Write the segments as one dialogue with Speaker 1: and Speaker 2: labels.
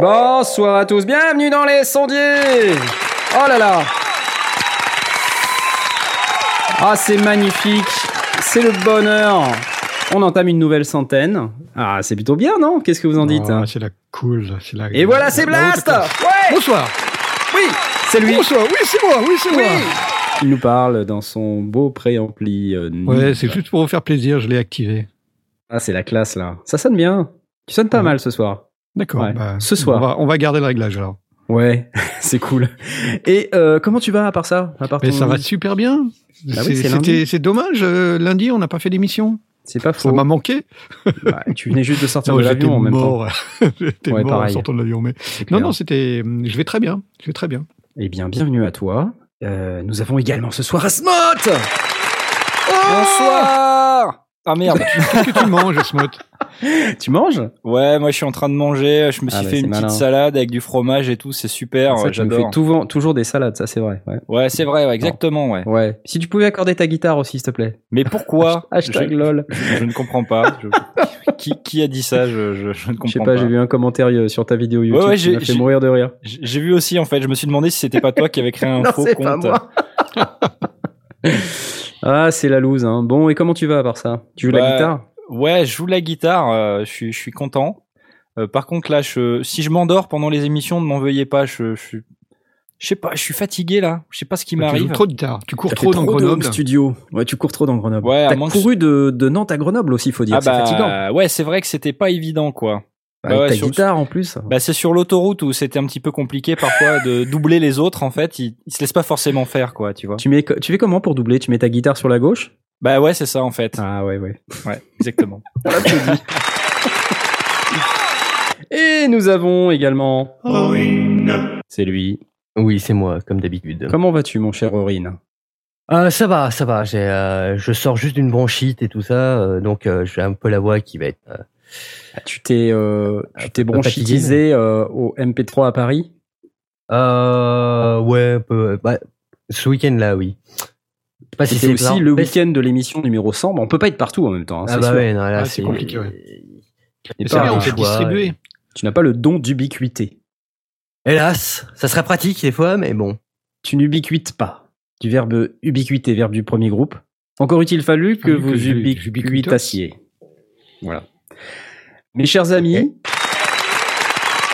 Speaker 1: Bonsoir à tous, bienvenue dans les sondiers Oh là là Ah c'est magnifique, c'est le bonheur On entame une nouvelle centaine. Ah c'est plutôt bien non? Qu'est-ce que vous en dites
Speaker 2: Ah, c'est la cool. c'est La,
Speaker 1: Et voilà c'est Blast. Ouais
Speaker 2: Bonsoir.
Speaker 1: Oui C'est lui
Speaker 2: Bonsoir. Oui, c'est moi. Oui, c'est
Speaker 1: Oui
Speaker 2: moi.
Speaker 1: Il nous parle dans son beau préampli. euh,
Speaker 2: Ouais, c'est juste pour vous faire plaisir, je l'ai activé.
Speaker 1: Ah c'est la classe là. Ça sonne bien. Tu sonnes pas
Speaker 2: Ouais.
Speaker 1: mal ce soir.
Speaker 2: D'accord.
Speaker 1: Ouais.
Speaker 2: bah,
Speaker 1: Ce soir.
Speaker 2: On va, on va garder le réglage alors.
Speaker 1: Ouais, c'est cool. Et euh, comment tu vas à part ça à part
Speaker 2: Mais
Speaker 1: ton-
Speaker 2: ça va super bien.
Speaker 1: Bah
Speaker 2: C'est- dommage. euh, lundi, on n'a pas fait d'émission.
Speaker 1: C'est pas
Speaker 2: Ça
Speaker 1: faux.
Speaker 2: m'a manqué.
Speaker 1: Bah, tu venais juste de sortir
Speaker 2: Non,
Speaker 1: de l'avion en même temps.
Speaker 2: J'étais
Speaker 1: Ouais,
Speaker 2: mort en sortant de l'avion. Mais non, non, c'était. Je vais très bien. Je vais très bien.
Speaker 1: Eh bien, bienvenue à toi. Euh, nous avons également ce soir Asmot
Speaker 3: Bonsoir Ah merde
Speaker 2: Qu'est-ce que tu manges, Smot
Speaker 1: Tu manges?
Speaker 3: Ouais, moi je suis en train de manger, je me suis
Speaker 1: Ah bah,
Speaker 3: fait une
Speaker 1: malin.
Speaker 3: petite salade avec du fromage et tout, c'est super,
Speaker 1: Ça,
Speaker 3: ouais,
Speaker 1: tu nous
Speaker 3: j'adore.
Speaker 1: fais toujours, toujours des salades, ça c'est vrai. Ouais.
Speaker 3: Ouais, c'est vrai, ouais, exactement, ouais.
Speaker 1: ouais. Si tu pouvais accorder ta guitare aussi, s'il te plaît.
Speaker 3: Mais pourquoi?
Speaker 1: Hashtag
Speaker 3: je,
Speaker 1: lol.
Speaker 3: je- je ne comprends pas. Je- qui, qui a dit ça? Je, je, je ne
Speaker 1: Je
Speaker 3: comprends
Speaker 1: sais pas,
Speaker 3: pas.
Speaker 1: j'ai vu un commentaire euh, sur ta vidéo YouTube
Speaker 3: ouais,
Speaker 1: qui
Speaker 3: j'ai-
Speaker 1: m'a fait
Speaker 3: j'ai-
Speaker 1: mourir de rire.
Speaker 3: J'ai j'ai vu aussi en fait, je me suis demandé si c'était pas toi qui avais créé un
Speaker 1: non,
Speaker 3: faux
Speaker 1: c'est
Speaker 3: compte.
Speaker 1: pas moi. ah, c'est la loose. Hein. Bon, et comment tu vas à part ça? Tu joues la
Speaker 3: Bah,
Speaker 1: guitare?
Speaker 3: Ouais, je joue la guitare, euh, je suis je suis content. Euh, par contre là, je, si je m'endors pendant les émissions, ne m'en veuillez pas, je, je suis je sais pas, je suis fatigué là, je sais pas ce qui
Speaker 2: Tu joues
Speaker 3: m'arrive.
Speaker 2: trop de guitare. Tu cours trop dans Grenoble.
Speaker 1: studio. Ouais, tu cours trop dans Grenoble.
Speaker 3: Ouais,
Speaker 1: T'as couru de, de Nantes à Grenoble aussi, faut dire.
Speaker 3: Ah
Speaker 1: c'est fatigant.
Speaker 3: bah ouais, c'est vrai que c'était pas évident quoi.
Speaker 1: Avec
Speaker 3: ouais,
Speaker 1: ta
Speaker 3: sur-
Speaker 1: guitare en plus.
Speaker 3: Bah c'est sur l'autoroute où c'était un petit peu compliqué parfois de doubler les autres en fait, ils, ils se laissent pas forcément faire quoi, tu vois.
Speaker 1: Tu, mets, tu fais comment pour doubler? Tu mets ta guitare sur la gauche?
Speaker 3: Bah ouais, c'est ça en fait.
Speaker 1: Ah ouais, ouais.
Speaker 3: Ouais, exactement.
Speaker 1: Et nous avons également. C'est lui.
Speaker 4: Oui, c'est moi, comme d'habitude.
Speaker 1: Comment vas-tu, mon cher Aurine?
Speaker 4: Euh, ça va, ça va. J'ai, euh, je sors juste d'une bronchite et tout ça, euh, donc euh, j'ai un peu la voix qui va être. Euh,
Speaker 1: Ah, Tu t'es euh, tu t'es
Speaker 4: peu
Speaker 1: bronchitisé euh, au MP3 à Paris?
Speaker 4: Euh, ouais, peu. Bah, ce week-end-là, oui. Je sais pas si c'est
Speaker 1: aussi le
Speaker 4: mais-
Speaker 1: week-end de l'émission numéro 100. Bon, on peut pas être partout en même temps. hein,
Speaker 4: Ah bah ouais, là
Speaker 2: Ah, c'est compliqué, ouais. Mais
Speaker 1: pas
Speaker 2: c'est bien, on fait
Speaker 4: choix,
Speaker 2: distribuer.
Speaker 1: Tu n'as pas le don d'ubiquité.
Speaker 4: Hélas, ça serait pratique des fois, mais bon.
Speaker 1: Tu n'ubiquites pas. Du verbe ubiquité, verbe du premier groupe. Encore eût-il fallu que
Speaker 2: que
Speaker 1: vous ubiquitassiez. Voilà. Mes chers amis,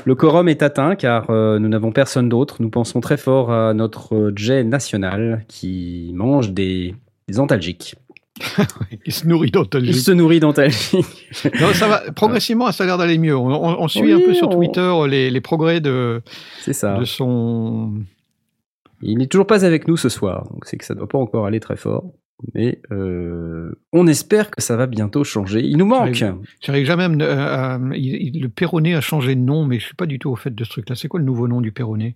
Speaker 1: le quorum est atteint car euh, nous n'avons personne d'autre. Nous pensons très fort à notre Jay national qui mange des, des antalgiques.
Speaker 2: Il se nourrit
Speaker 1: Il
Speaker 2: d'antalgiques.
Speaker 1: se nourrit d'antalgiques.
Speaker 2: Non, ça va. Progressivement, ça a l'air d'aller mieux. On, on- on suit
Speaker 1: Oui,
Speaker 2: un peu sur Twitter euh, les, les progrès de,
Speaker 1: C'est ça.
Speaker 2: de son.
Speaker 1: Il n'est toujours pas avec nous ce soir, donc c'est que ça ne doit pas encore aller très fort. Mais euh, on espère que ça va bientôt changer. Il nous manque.
Speaker 2: J'arrive- jamais à me. à- à- il- il- le Perronnet a changé de nom, mais je suis pas du tout au fait de ce truc-là. C'est quoi le nouveau nom du Perronnet?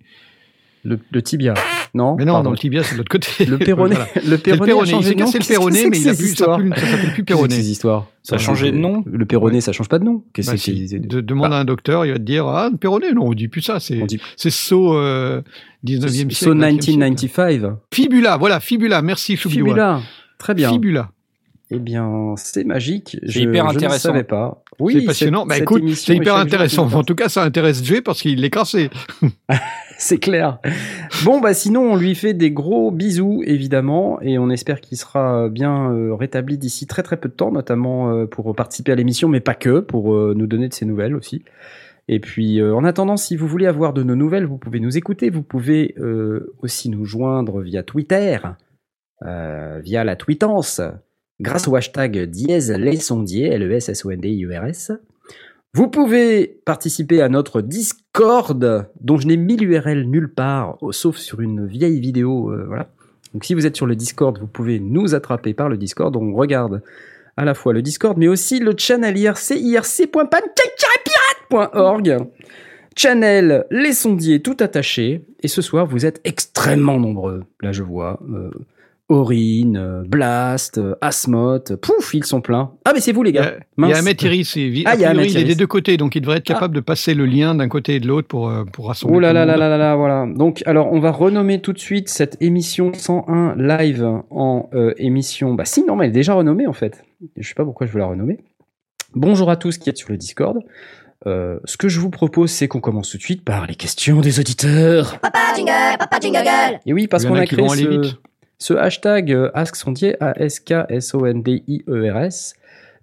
Speaker 1: Le, le tibia. Non
Speaker 2: Mais non,
Speaker 1: Pardon.
Speaker 2: le tibia, c'est de l'autre côté.
Speaker 1: Le Perronnet.
Speaker 2: Voilà.
Speaker 1: Le
Speaker 2: C'est le
Speaker 1: Perronnet. a
Speaker 2: Perronnet. Il
Speaker 1: changé
Speaker 2: s'est
Speaker 1: de nom.
Speaker 2: cassé le Perronnet, mais il a plus, ça s'appelle- ça s'appelle plus
Speaker 1: Qu'est-ce que c'est que
Speaker 2: Perronnet.
Speaker 1: ces histoires?
Speaker 3: Ça a changé de nom?
Speaker 1: Le Perronnet, ça change pas de nom. Qu'est-ce
Speaker 2: Bah,
Speaker 1: que c'est
Speaker 2: si.
Speaker 1: que c'est
Speaker 2: De- demande à un docteur, il va te dire Ah, le Perronnet, non, on dit plus ça. C'est c'est So euh, 19e siècle.
Speaker 1: So
Speaker 2: 20e siècle.
Speaker 1: 1995.
Speaker 2: Fibula, voilà, Fibula. Merci.
Speaker 1: Fibula. Très bien.
Speaker 2: Fibula.
Speaker 1: Eh bien, c'est magique.
Speaker 3: C'est
Speaker 1: Je-
Speaker 3: hyper
Speaker 1: je
Speaker 3: intéressant.
Speaker 1: ne savais pas. Oui,
Speaker 2: c'est passionnant. Bah écoute, c'est
Speaker 1: est
Speaker 2: hyper intéressant. En tout cas, ça intéresse Jay parce qu'il est crassé.
Speaker 1: C'est clair. Bon, bah sinon, on lui fait des gros bisous, évidemment, et on espère qu'il sera bien euh, rétabli d'ici très très peu de temps, notamment euh, pour participer à l'émission, mais pas que, pour euh, nous donner de ses nouvelles aussi. Et puis, euh, en attendant, si vous voulez avoir de nos nouvelles, vous pouvez nous écouter, vous pouvez euh, aussi nous joindre via Twitter, euh, via la tweetance, grâce au hashtag dièse les sondiers, L-E-S-S-O-N-D-I-E-R-S. Vous pouvez participer à notre Discord, dont je n'ai mis l'URL nulle part, oh, sauf sur une vieille vidéo. voilà. Donc si vous êtes sur le Discord, vous pouvez nous attraper par le Discord. On regarde à la fois le Discord, mais aussi le channel IRC, irc.pancakepirate.org. Channel, les sondiers tout attachés. Et ce soir, vous êtes extrêmement nombreux. Là, je vois. Euh, Aurine, euh, Blast, euh, Asmoth, pouf, ils sont pleins. Ah, mais c'est vous, les gars.
Speaker 2: Il y a. Ahmed Iris,
Speaker 1: Ah, il y a
Speaker 2: il est des deux côtés, donc il devrait être capable de passer le lien d'un côté et de l'autre pour, pour rassembler.
Speaker 1: Oh là là là là là là, voilà. Donc, alors, on va renommer tout de suite cette émission 101 live en euh, émission. Bah, si, non, mais elle est déjà renommée en fait. Je sais pas pourquoi je veux la renommer. Bonjour à tous qui êtes sur le Discord. Euh, ce que je vous propose, c'est qu'on commence tout de suite par les questions des auditeurs.
Speaker 5: Papa jingle, papa jingle.
Speaker 1: Et oui, parce qu'on
Speaker 2: a
Speaker 1: créé ce, ce hashtag euh, AskSondier, A-S-K-S-O-N-D-I-E-R-S,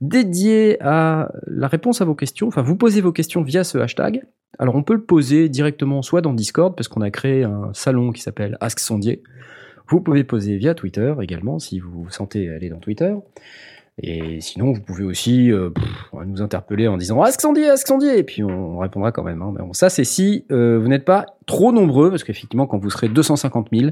Speaker 1: dédié à la réponse à vos questions. Enfin, vous posez vos questions via ce hashtag. Alors, on peut le poser directement soit dans Discord, parce qu'on a créé un salon qui s'appelle Ask Sondier. Vous pouvez poser via Twitter également, si vous vous sentez aller dans Twitter. Et sinon, vous pouvez aussi euh, nous interpeller en disant Ask Sondier, Ask Sondier, et puis on répondra quand même. hein. Mais bon, ça, c'est si euh, vous n'êtes pas trop nombreux, parce qu'effectivement, quand vous serez 250 000,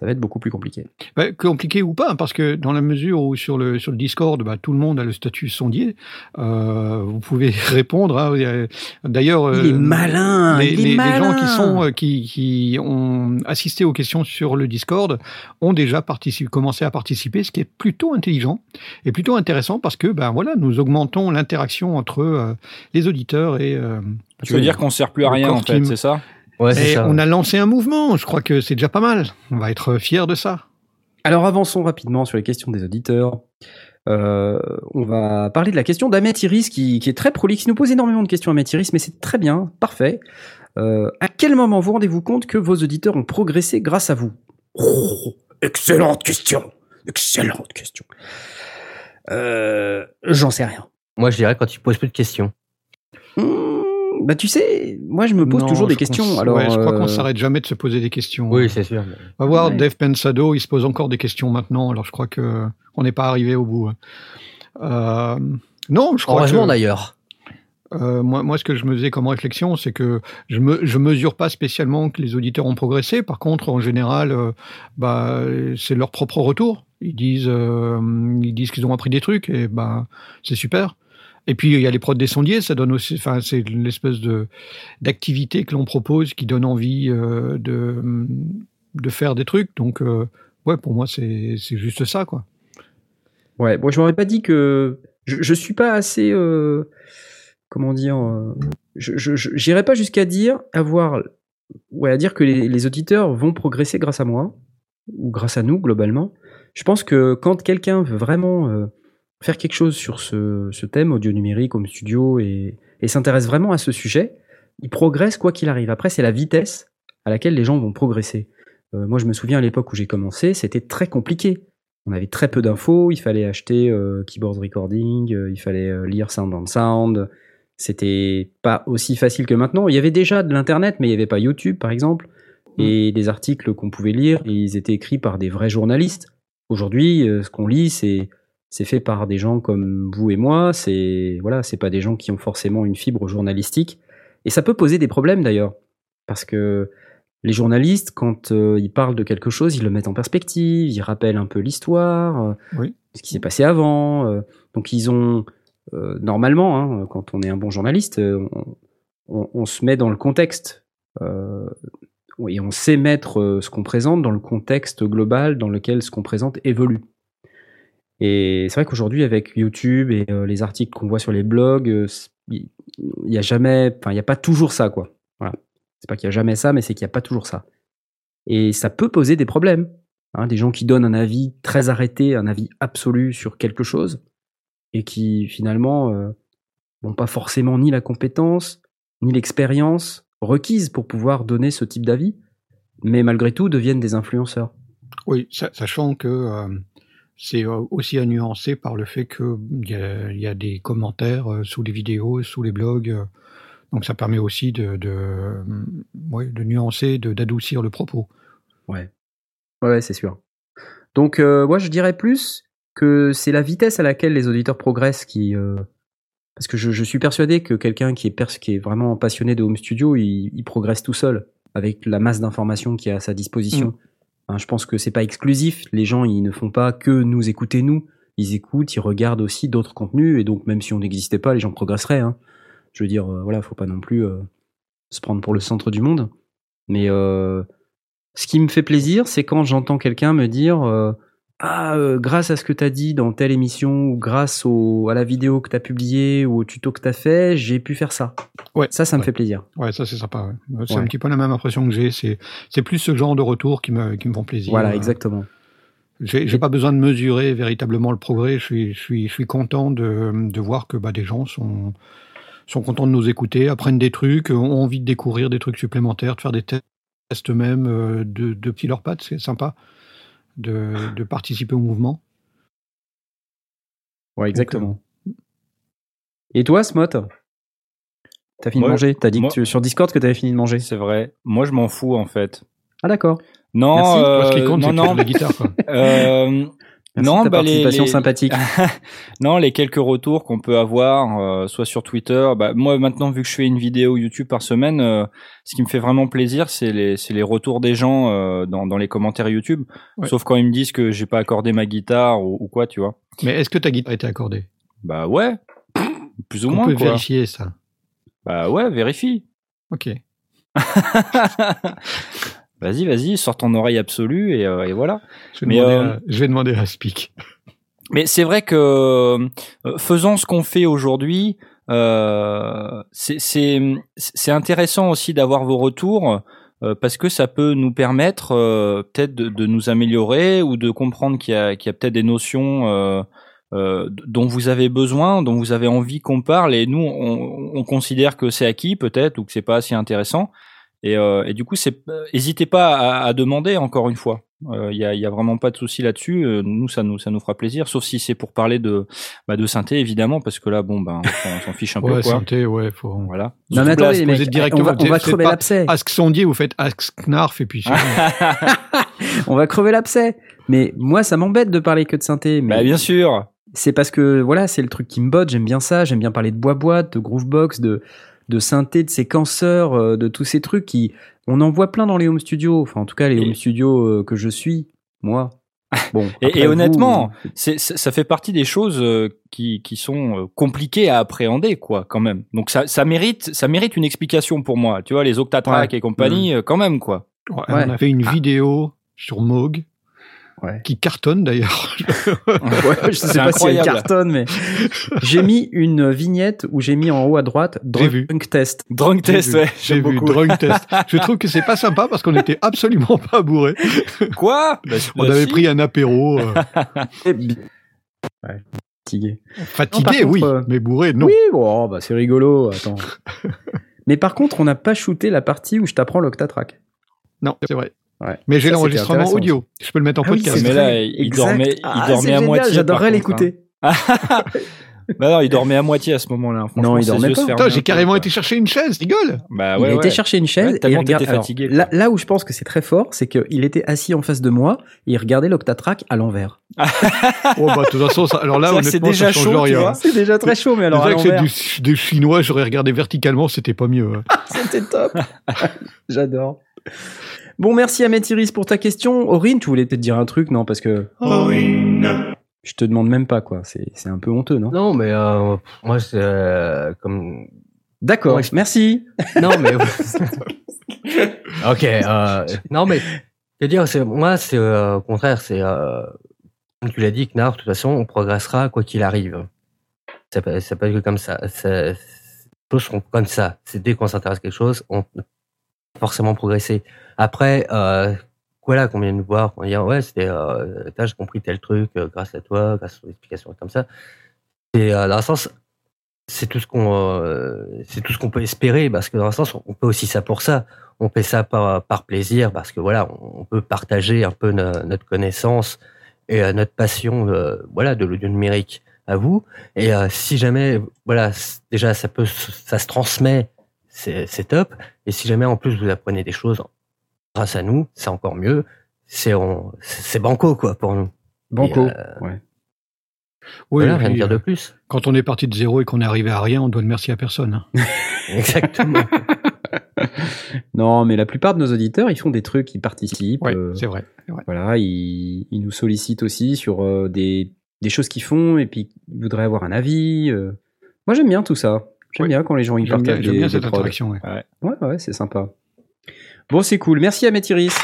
Speaker 1: ça va être beaucoup plus compliqué.
Speaker 2: Bah, compliqué ou pas, parce que dans la mesure où sur le, sur le Discord, bah, tout le monde a le statut sondier, euh, vous pouvez répondre. hein, D'ailleurs,
Speaker 1: Il est
Speaker 2: euh,
Speaker 1: malin,
Speaker 2: les, les- les gens qui sont euh, qui, qui ont assisté aux questions sur le Discord ont déjà participé, commencé à participer, ce qui est plutôt intelligent et plutôt intéressant parce que ben voilà, nous augmentons l'interaction entre euh, les auditeurs et, euh,
Speaker 3: Tu veux dire qu'on sert plus à rien en fait, c'est ça?
Speaker 4: Ouais, ça.
Speaker 2: on a lancé un mouvement. Je crois que c'est déjà pas mal. On va être fiers de ça.
Speaker 1: Alors avançons rapidement sur les questions des auditeurs. Euh, on va parler de la question d'Ahmet Iris qui, qui est très prolixe. Il nous pose énormément de questions Ahmet Iris, mais c'est très bien, parfait. Euh, à quel moment vous rendez-vous compte que vos auditeurs ont progressé grâce à vous? Oh, Excellente question, excellente question. Euh, J'en sais rien.
Speaker 4: Moi, je dirais quand tu poses plus de questions.
Speaker 1: Hmm, bah tu sais, moi je me pose
Speaker 2: Non,
Speaker 1: toujours des questions. Alors,
Speaker 2: ouais, je crois
Speaker 1: euh,
Speaker 2: qu'on s'arrête jamais de se poser des questions.
Speaker 4: Oui, c'est sûr.
Speaker 2: On va voir,
Speaker 1: Ouais.
Speaker 2: Dave Pensado, il se pose encore des questions maintenant, alors je crois que on n'est pas arrivé au bout. hein. Euh, non, je crois
Speaker 4: Heureusement
Speaker 2: que,
Speaker 4: d'ailleurs.
Speaker 2: euh, moi, moi, ce que je me faisais comme réflexion, c'est que je me, je mesure pas spécialement que les auditeurs ont progressé. Par contre, en général, euh, bah, c'est leur propre retour. Ils disent, euh, ils disent qu'ils ont appris des trucs, et bah, c'est super. Et puis il y a les prods des sondiers, ça donne aussi, enfin c'est l'espèce de d'activité que l'on propose qui donne envie euh, de de faire des trucs. Donc euh, ouais, pour moi c'est c'est juste ça quoi.
Speaker 1: Ouais, bon, je m'aurais pas dit que je, je suis pas assez, euh, comment dire, je j'irais pas jusqu'à dire avoir, ouais, à dire que les, auditeurs vont progresser grâce à moi ou grâce à nous globalement. Je pense que quand quelqu'un veut vraiment faire quelque chose sur ce, ce thème audio numérique, home studio et, et s'intéresse vraiment à ce sujet, il progresse quoi qu'il arrive. Après, c'est la vitesse à laquelle les gens vont progresser. Euh, moi, je me souviens à l'époque où j'ai commencé, c'était très compliqué. On avait très peu d'infos, il fallait acheter euh, keyboard recording, euh, il fallait lire Sound on Sound. C'était pas aussi facile que maintenant. Il y avait déjà de l'internet, mais il n'y avait pas YouTube, par exemple, et des articles qu'on pouvait lire, et ils étaient écrits par des vrais journalistes. Aujourd'hui, ce qu'on lit, c'est c'est fait par des gens comme vous et moi. C'est voilà, c'est pas des gens qui ont forcément une fibre journalistique, et ça peut poser des problèmes d'ailleurs, parce que les journalistes, quand euh, ils parlent de quelque chose, ils le mettent en perspective, ils rappellent un peu l'histoire, euh,
Speaker 2: Oui.
Speaker 1: ce qui s'est passé avant. euh, donc ils ont, euh, normalement, hein, quand on est un bon journaliste, on, on- on se met dans le contexte. et on sait mettre ce qu'on présente dans le contexte global dans lequel ce qu'on présente évolue. Et c'est vrai qu'aujourd'hui, avec YouTube et euh, les articles qu'on voit sur les blogs, euh, il n'y a jamais, enfin, il n'y a pas toujours ça, quoi. Voilà. C'est pas qu'il y a jamais ça, mais c'est qu'il n'y a pas toujours ça. Et ça peut poser des problèmes. hein, des gens qui donnent un avis très arrêté, un avis absolu sur quelque chose, et qui finalement euh, n'ont pas forcément ni la compétence, ni l'expérience requise pour pouvoir donner ce type d'avis, mais malgré tout deviennent des influenceurs.
Speaker 2: Oui, sa- sachant que euh, c'est euh, aussi à nuancer par le fait qu'il y, a- il y a des commentaires euh, sous les vidéos, sous les blogs. euh, donc ça permet aussi de, de, ouais, de nuancer, de- d'adoucir le propos.
Speaker 1: Ouais, ouais, c'est sûr. Donc, euh, moi, je dirais plus que c'est la vitesse à laquelle les auditeurs progressent qui. euh, Parce que je, je suis persuadé que quelqu'un qui est, pers- qui est vraiment passionné de home studio, il, il progresse tout seul avec la masse d'informations qu'il y a à sa disposition. Hein, je pense que c'est pas exclusif. Les gens, ils ne font pas que nous écouter nous. Ils écoutent, ils regardent aussi d'autres contenus. Et donc, même si on n'existait pas, les gens progresseraient. Hein. Je veux dire, euh, voilà, faut pas non plus. euh, se prendre pour le centre du monde. Mais euh, ce qui me fait plaisir, c'est quand j'entends quelqu'un me dire Ah, euh, grâce à ce que tu as dit dans telle émission, ou grâce au, à la vidéo que tu as publiée, ou au tuto que tu as fait, j'ai pu faire ça.
Speaker 2: Ouais.
Speaker 1: Ça, ça me fait plaisir.
Speaker 2: Ouais, ça c'est sympa. ouais. C'est
Speaker 1: Ouais.
Speaker 2: un petit peu la même impression que j'ai. C'est c'est plus ce genre de retour qui me qui me font plaisir.
Speaker 1: Voilà,
Speaker 2: Euh,
Speaker 1: exactement.
Speaker 2: J'ai pas besoin de mesurer véritablement le progrès. Je suis, je suis, je suis content de, de voir que bah, des gens sont, sont contents de nous écouter, apprennent des trucs, ont envie de découvrir des trucs supplémentaires, de faire des tests même, euh, de, de petits leurs pattes. C'est sympa de, de participer au mouvement.
Speaker 1: Ouais, exactement. Et toi, Smot T'as fini
Speaker 3: Moi-
Speaker 1: de manger? T'as dit
Speaker 3: moi-
Speaker 1: que tu- sur Discord que t'avais fini de manger.
Speaker 3: C'est vrai. Moi, je m'en fous en fait.
Speaker 1: Ah d'accord.
Speaker 3: Non,
Speaker 1: Merci.
Speaker 3: euh,
Speaker 2: Toi, ce qui compte, c'est
Speaker 3: non,
Speaker 2: fais
Speaker 3: non.
Speaker 2: de la guitare. Quoi.
Speaker 3: Euh,
Speaker 1: Merci
Speaker 3: Non,
Speaker 1: de ta
Speaker 3: bah, les-
Speaker 1: participation
Speaker 3: les-
Speaker 1: sympathique.
Speaker 3: non, les quelques retours qu'on peut avoir, euh, soit sur Twitter. Bah, moi, maintenant, vu que je fais une vidéo YouTube par semaine, euh, ce qui me fait vraiment plaisir, c'est les, retours des gens euh, dans, dans les commentaires YouTube.
Speaker 2: Ouais.
Speaker 3: Sauf quand ils me disent que j'ai pas accordé ma guitare ou, ou quoi, tu vois.
Speaker 2: Mais est-ce que ta guitare a été accordée?
Speaker 3: Bah ouais, plus ou
Speaker 2: On
Speaker 3: moins
Speaker 2: peut
Speaker 3: quoi.
Speaker 2: vérifier ça.
Speaker 3: Bah ouais, vérifie.
Speaker 2: Ok.
Speaker 3: vas-y, vas-y, sors ton oreille absolue et, euh, et voilà.
Speaker 2: Je vais,
Speaker 3: Mais,
Speaker 2: demander,
Speaker 3: euh,
Speaker 2: à, je vais demander à Speak.
Speaker 3: Mais c'est vrai que euh, faisant ce qu'on fait aujourd'hui, euh, c'est- intéressant aussi d'avoir vos retours parce que ça peut nous permettre peut-être de, de nous améliorer ou de comprendre qu'il y a, peut-être des notions dont vous avez besoin, dont vous avez envie qu'on parle et nous on, on considère que c'est acquis peut-être ou que c'est pas assez intéressant et, euh, et du coup c'est n'hésitez pas à, à demander encore une fois. Il y, a, y a vraiment pas de souci là-dessus. Euh, nous, ça nous, ça nous fera plaisir, sauf si c'est pour parler de, bah, de synthé évidemment, parce que là, bon, ben, on s'en- on s'en fiche un peu,
Speaker 2: Ouais,
Speaker 3: quoi.
Speaker 2: santé, ouais, faut.
Speaker 3: Voilà.
Speaker 1: Non mais attendez les
Speaker 2: directement,
Speaker 1: on va, on va crever l'abcès.
Speaker 2: Ask Sondier, vous faites Ask Knarf et puis.
Speaker 1: On va crever l'abcès. Mais moi, ça m'embête de parler que de synthé. Mais
Speaker 3: Bah, bien sûr.
Speaker 1: c'est parce que voilà, c'est le truc qui me botte. J'aime bien ça. J'aime bien parler de bois boîte, de groovebox, de de synthé, de séquenceurs, euh, de tous ces trucs qui on en voit plein dans les home studios. Enfin, en tout cas, les
Speaker 3: Et-
Speaker 1: home studios euh, que je suis, moi. Bon.
Speaker 3: Et,
Speaker 1: vous,
Speaker 3: honnêtement, c'est- ça fait partie des choses euh, qui, qui sont euh, compliquées à appréhender, quoi, quand même. Donc ça, ça mérite, ça mérite une explication pour moi. Tu vois, les Octatrack
Speaker 1: Ouais.
Speaker 3: et compagnie, euh, quand même, quoi.
Speaker 2: Ouais,
Speaker 1: Ouais.
Speaker 2: On a fait une vidéo sur Moog
Speaker 1: Ouais.
Speaker 2: qui cartonne d'ailleurs.
Speaker 1: Ouais, je sais pas si elle
Speaker 3: incroyable.
Speaker 1: cartonne, mais j'ai mis une vignette où j'ai mis en haut à droite
Speaker 2: J'ai vu.
Speaker 1: drunk test.
Speaker 3: Drunk test, ouais.
Speaker 2: J'ai
Speaker 3: j'aime
Speaker 2: vu
Speaker 3: beaucoup.
Speaker 2: drunk test. Je trouve que c'est pas sympa parce qu'on était absolument pas bourrés.
Speaker 3: Quoi? Bah,
Speaker 2: On
Speaker 3: bah,
Speaker 2: avait
Speaker 3: si.
Speaker 2: pris un apéro euh.
Speaker 1: Ouais, fatigué.
Speaker 2: fatigué,
Speaker 1: Non,
Speaker 2: oui,
Speaker 1: contre, euh,
Speaker 2: mais bourré, non.
Speaker 1: Oui, bon, bah c'est rigolo. Attends. mais par contre, on n'a pas shooté la partie où je t'apprends l'octatrack.
Speaker 2: Non, c'est vrai.
Speaker 1: Ouais.
Speaker 2: Mais j'ai l'enregistrement audio. Je peux le mettre en
Speaker 1: Ah
Speaker 2: podcast.
Speaker 1: c'est
Speaker 3: Mais là, il
Speaker 1: Exact.
Speaker 3: dormait- il
Speaker 1: Ah,
Speaker 3: dormait
Speaker 1: c'est
Speaker 3: à
Speaker 1: génial,
Speaker 3: moitié,
Speaker 1: J'adorerais l'écouter.
Speaker 3: Bah non, il dormait à moitié à ce moment-là.
Speaker 1: Non, il dormait pas.
Speaker 2: j'ai carrément
Speaker 3: quoi.
Speaker 2: été chercher une chaise, rigole.
Speaker 3: Bah
Speaker 1: il
Speaker 3: ouais,
Speaker 1: a été chercher une chaise
Speaker 3: Ouais,
Speaker 1: et il regarde- alors,
Speaker 3: fatigué,
Speaker 1: là, là où je pense que c'est très fort, c'est qu'il était assis en face de moi et il regardait l'octatrack à l'envers.
Speaker 2: Oh bah de toute façon, ça- alors là,
Speaker 3: C'est que c'est
Speaker 2: honnêtement,
Speaker 3: déjà
Speaker 2: ça change
Speaker 3: chaud.
Speaker 1: C'est déjà très chaud, mais alors à
Speaker 2: C'est vrai que c'est
Speaker 1: l'envers,
Speaker 2: du, du chinois, j'aurais regardé verticalement, c'était pas mieux. hein.
Speaker 1: c'était top. J'adore. Bon, merci Ahmed Iris pour ta question. Aurine, tu voulais peut-être dire un truc, non? Parce que je te demande même pas, quoi. C'est c'est un peu honteux, non?
Speaker 4: Non, mais euh, moi, c'est euh, comme.
Speaker 1: D'accord,
Speaker 4: Ouais, je-
Speaker 1: merci.
Speaker 4: Non, mais. ok. Euh, non, mais. Je veux dire, c'est, moi, c'est euh, au contraire, c'est. Euh, comme tu l'as dit, Knarf, de toute façon, on progressera quoi qu'il arrive. Ça peut, ça peut être comme ça. les choses sont comme ça. C'est dès qu'on s'intéresse à quelque chose, on peut forcément progresser. Après, euh, voilà, qu'on vient de voir, qu'on dit, ouais, c'était, euh, j'ai compris tel truc euh, grâce à toi, grâce à ton explication comme ça. Et euh, dans un sens, c'est tout ce qu'on euh, c'est tout ce qu'on peut espérer parce que dans un sens on peut aussi ça pour ça. On fait ça par, par plaisir parce que voilà on peut partager un peu no- notre connaissance et notre passion voilà de l'audio numérique à vous. Et si jamais voilà déjà ça peut ça se transmet c'est top. Et si jamais en plus vous apprenez des choses grâce à nous c'est encore mieux c'est on- c'est banco quoi pour nous
Speaker 1: Banco.
Speaker 4: Et, euh,
Speaker 1: ouais.
Speaker 2: Oui,
Speaker 4: voilà rien de dire de
Speaker 2: euh,
Speaker 4: plus
Speaker 2: quand on est parti de zéro et qu'on est arrivé à rien, on doit le merci à personne. hein.
Speaker 4: exactement
Speaker 1: Non, mais la plupart de nos auditeurs, ils font des trucs, ils participent.
Speaker 2: Ouais,
Speaker 1: euh,
Speaker 2: c'est vrai.
Speaker 1: voilà, ils, ils nous sollicitent aussi sur euh, des, des choses qu'ils font et puis ils voudraient avoir un avis. euh. Moi, j'aime bien tout ça. J'aime
Speaker 2: Ouais.
Speaker 1: bien quand les gens
Speaker 2: J'aime bien,
Speaker 1: partagent
Speaker 2: j'aime
Speaker 1: des,
Speaker 2: bien
Speaker 1: des
Speaker 2: cette
Speaker 1: prods.
Speaker 2: interaction. ouais.
Speaker 1: Ouais, ouais, c'est sympa. Bon, c'est cool. Merci à Métiris.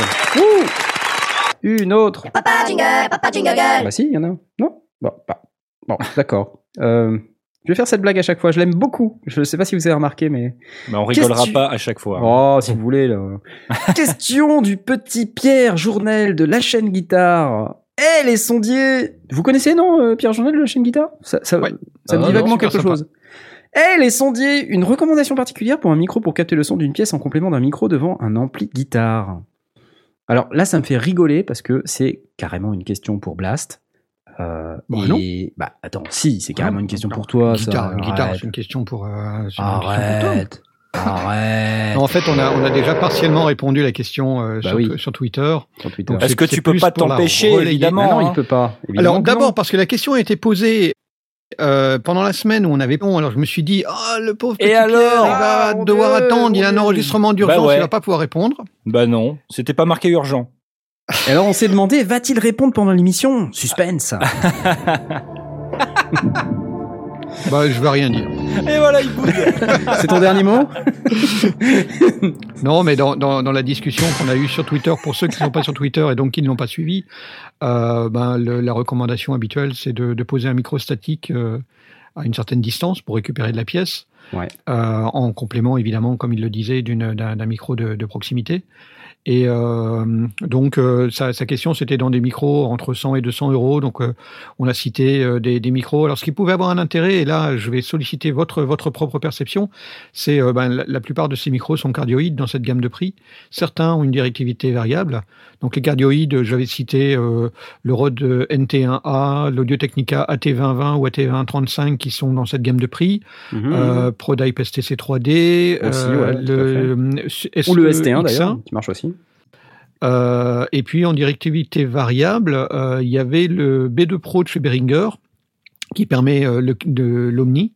Speaker 1: Une autre.
Speaker 5: Papa jingle, papa jingle girl.
Speaker 1: Bah si, il y en a. un. Non? Bon, bah, bon d'accord. Euh, je vais faire cette blague à chaque fois. Je l'aime beaucoup. Je ne sais pas si vous avez remarqué, mais...
Speaker 3: Mais on rigolera pas à chaque fois.
Speaker 1: Oh, si vous voulez, là. Question du petit Pierre Journel de la chaîne guitare. Eh, les sondiers Vous connaissez, non, euh, Pierre Journel de la chaîne guitare? Ça, ça,
Speaker 2: Ouais.
Speaker 1: ça me
Speaker 3: Ah,
Speaker 1: dit
Speaker 3: non,
Speaker 1: vaguement quelque
Speaker 2: sympa.
Speaker 1: Eh, les sondiers Une recommandation particulière pour un micro pour capter le son d'une pièce en complément d'un micro devant un ampli de guitare. Alors là, ça me fait rigoler parce que c'est carrément une question pour Blast. Euh,
Speaker 2: Bah,
Speaker 1: et-
Speaker 2: non.
Speaker 1: Bah attends, si, c'est carrément
Speaker 2: Non,
Speaker 1: une question
Speaker 2: non.
Speaker 1: pour toi.
Speaker 2: guitare,
Speaker 1: ça.
Speaker 2: guitare, c'est une question pour. euh.
Speaker 1: Arrête. Arrête.
Speaker 2: Non, en fait, on a, on a déjà partiellement répondu à la question euh,
Speaker 1: Bah
Speaker 2: sur,
Speaker 1: oui.
Speaker 2: sur Twitter.
Speaker 1: Sur Twitter.
Speaker 2: Donc,
Speaker 3: Est-ce que tu peux pas t'empêcher, évidemment
Speaker 1: non,
Speaker 3: hein.
Speaker 1: il peut pas. Évidemment
Speaker 2: Alors d'abord parce que la question a été posée euh, pendant la semaine où on avait bon alors je me suis dit ah le pauvre petit
Speaker 3: Et
Speaker 2: Pierre,
Speaker 3: alors
Speaker 2: il va
Speaker 1: Ah,
Speaker 2: devoir
Speaker 1: Dieu,
Speaker 2: attendre il a un enregistrement d'urgence
Speaker 3: Bah ouais.
Speaker 2: il va pas pouvoir répondre
Speaker 3: Bah non, c'était pas marqué urgent.
Speaker 1: Et alors on s'est demandé, va-t-il répondre pendant l'émission? Suspense.
Speaker 2: bah je vais rien dire
Speaker 3: Et voilà, il bouge.
Speaker 1: C'est ton dernier mot?
Speaker 2: Non mais dans, dans, dans la discussion qu'on a eue sur Twitter pour ceux qui ne sont pas sur Twitter et donc qui ne l'ont pas suivi euh, ben, le- la recommandation habituelle c'est de, de poser un micro statique euh, à une certaine distance pour récupérer de la pièce
Speaker 1: Ouais.
Speaker 2: Euh, en complément évidemment comme il le disait d'un d'un micro de, de proximité Et euh, donc, euh, sa, sa question, c'était dans des micros entre 100 et 200 euros. Donc, euh, on a cité euh, des, des micros. Alors, ce qui pouvait avoir un intérêt, et là, je vais solliciter votre, votre propre perception, c'est euh, ben, la, la plupart de ces micros sont cardioïdes dans cette gamme de prix. Certains ont une directivité variable. Donc, les cardioïdes, j'avais cité euh, le Rode NT1A, l'Audio Technica AT2020 ou AT2035 qui sont dans cette gamme de prix.
Speaker 1: Mhm.
Speaker 2: Euh, ProDype STC 3D,
Speaker 1: Aussi, ouais,
Speaker 2: le,
Speaker 1: Ou le
Speaker 2: SE
Speaker 1: ST1
Speaker 2: X1.
Speaker 1: d'ailleurs, qui marche aussi.
Speaker 2: Euh, et puis en directivité variable, euh, il y avait le B2 Pro de chez Behringer qui permet euh, l'Omni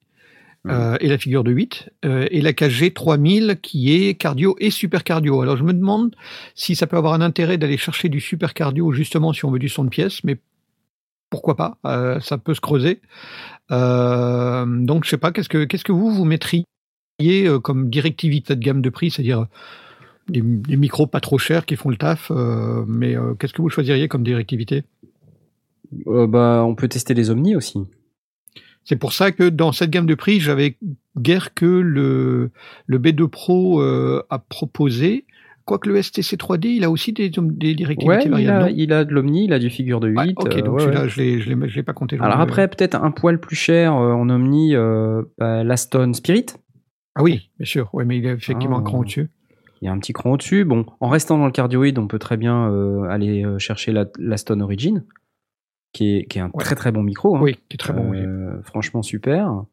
Speaker 2: euh, et la figure de 8 euh, et la KG 3000 qui est cardio et super cardio. Alors je me demande si ça peut avoir un intérêt d'aller chercher du super cardio justement si on veut du son de pièce, mais pourquoi pas euh, Ça peut se creuser. Euh, donc je sais pas, qu'est-ce que qu'est-ce que vous vous mettriez comme directivité de gamme de prix, c'est-à-dire des, des micros pas trop chers qui font le taf, euh, mais euh, qu'est-ce que vous choisiriez comme directivité?
Speaker 1: Euh, bah, on peut tester les Omni aussi.
Speaker 2: C'est pour ça que dans cette gamme de prix, j'avais guère que le, le B2 Pro à proposer. Quoique le STC 3D, il a aussi des, des directivités
Speaker 1: Ouais, il
Speaker 2: variables.
Speaker 1: a,
Speaker 2: non?
Speaker 1: il a de l'Omni, il a du figure de 8.
Speaker 2: Ouais, ok, donc
Speaker 1: ouais,
Speaker 2: celui-là, je je l'ai pas compté.
Speaker 1: Alors après, peut-être un poil plus cher en Omni, bah, l'Aston Spirit.
Speaker 2: Ah oui, bien sûr. Ouais, mais il a effectivement
Speaker 1: Ah.
Speaker 2: un cran au-dessus.
Speaker 1: Il y a un petit cran au-dessus. Bon, en restant dans le cardioïde, on peut très bien euh, aller euh, chercher la, l'Aston Origin, qui est, qui est un
Speaker 2: Ouais.
Speaker 1: très très bon micro. hein.
Speaker 2: Oui, qui est très bon. oui.
Speaker 1: Euh, Franchement super.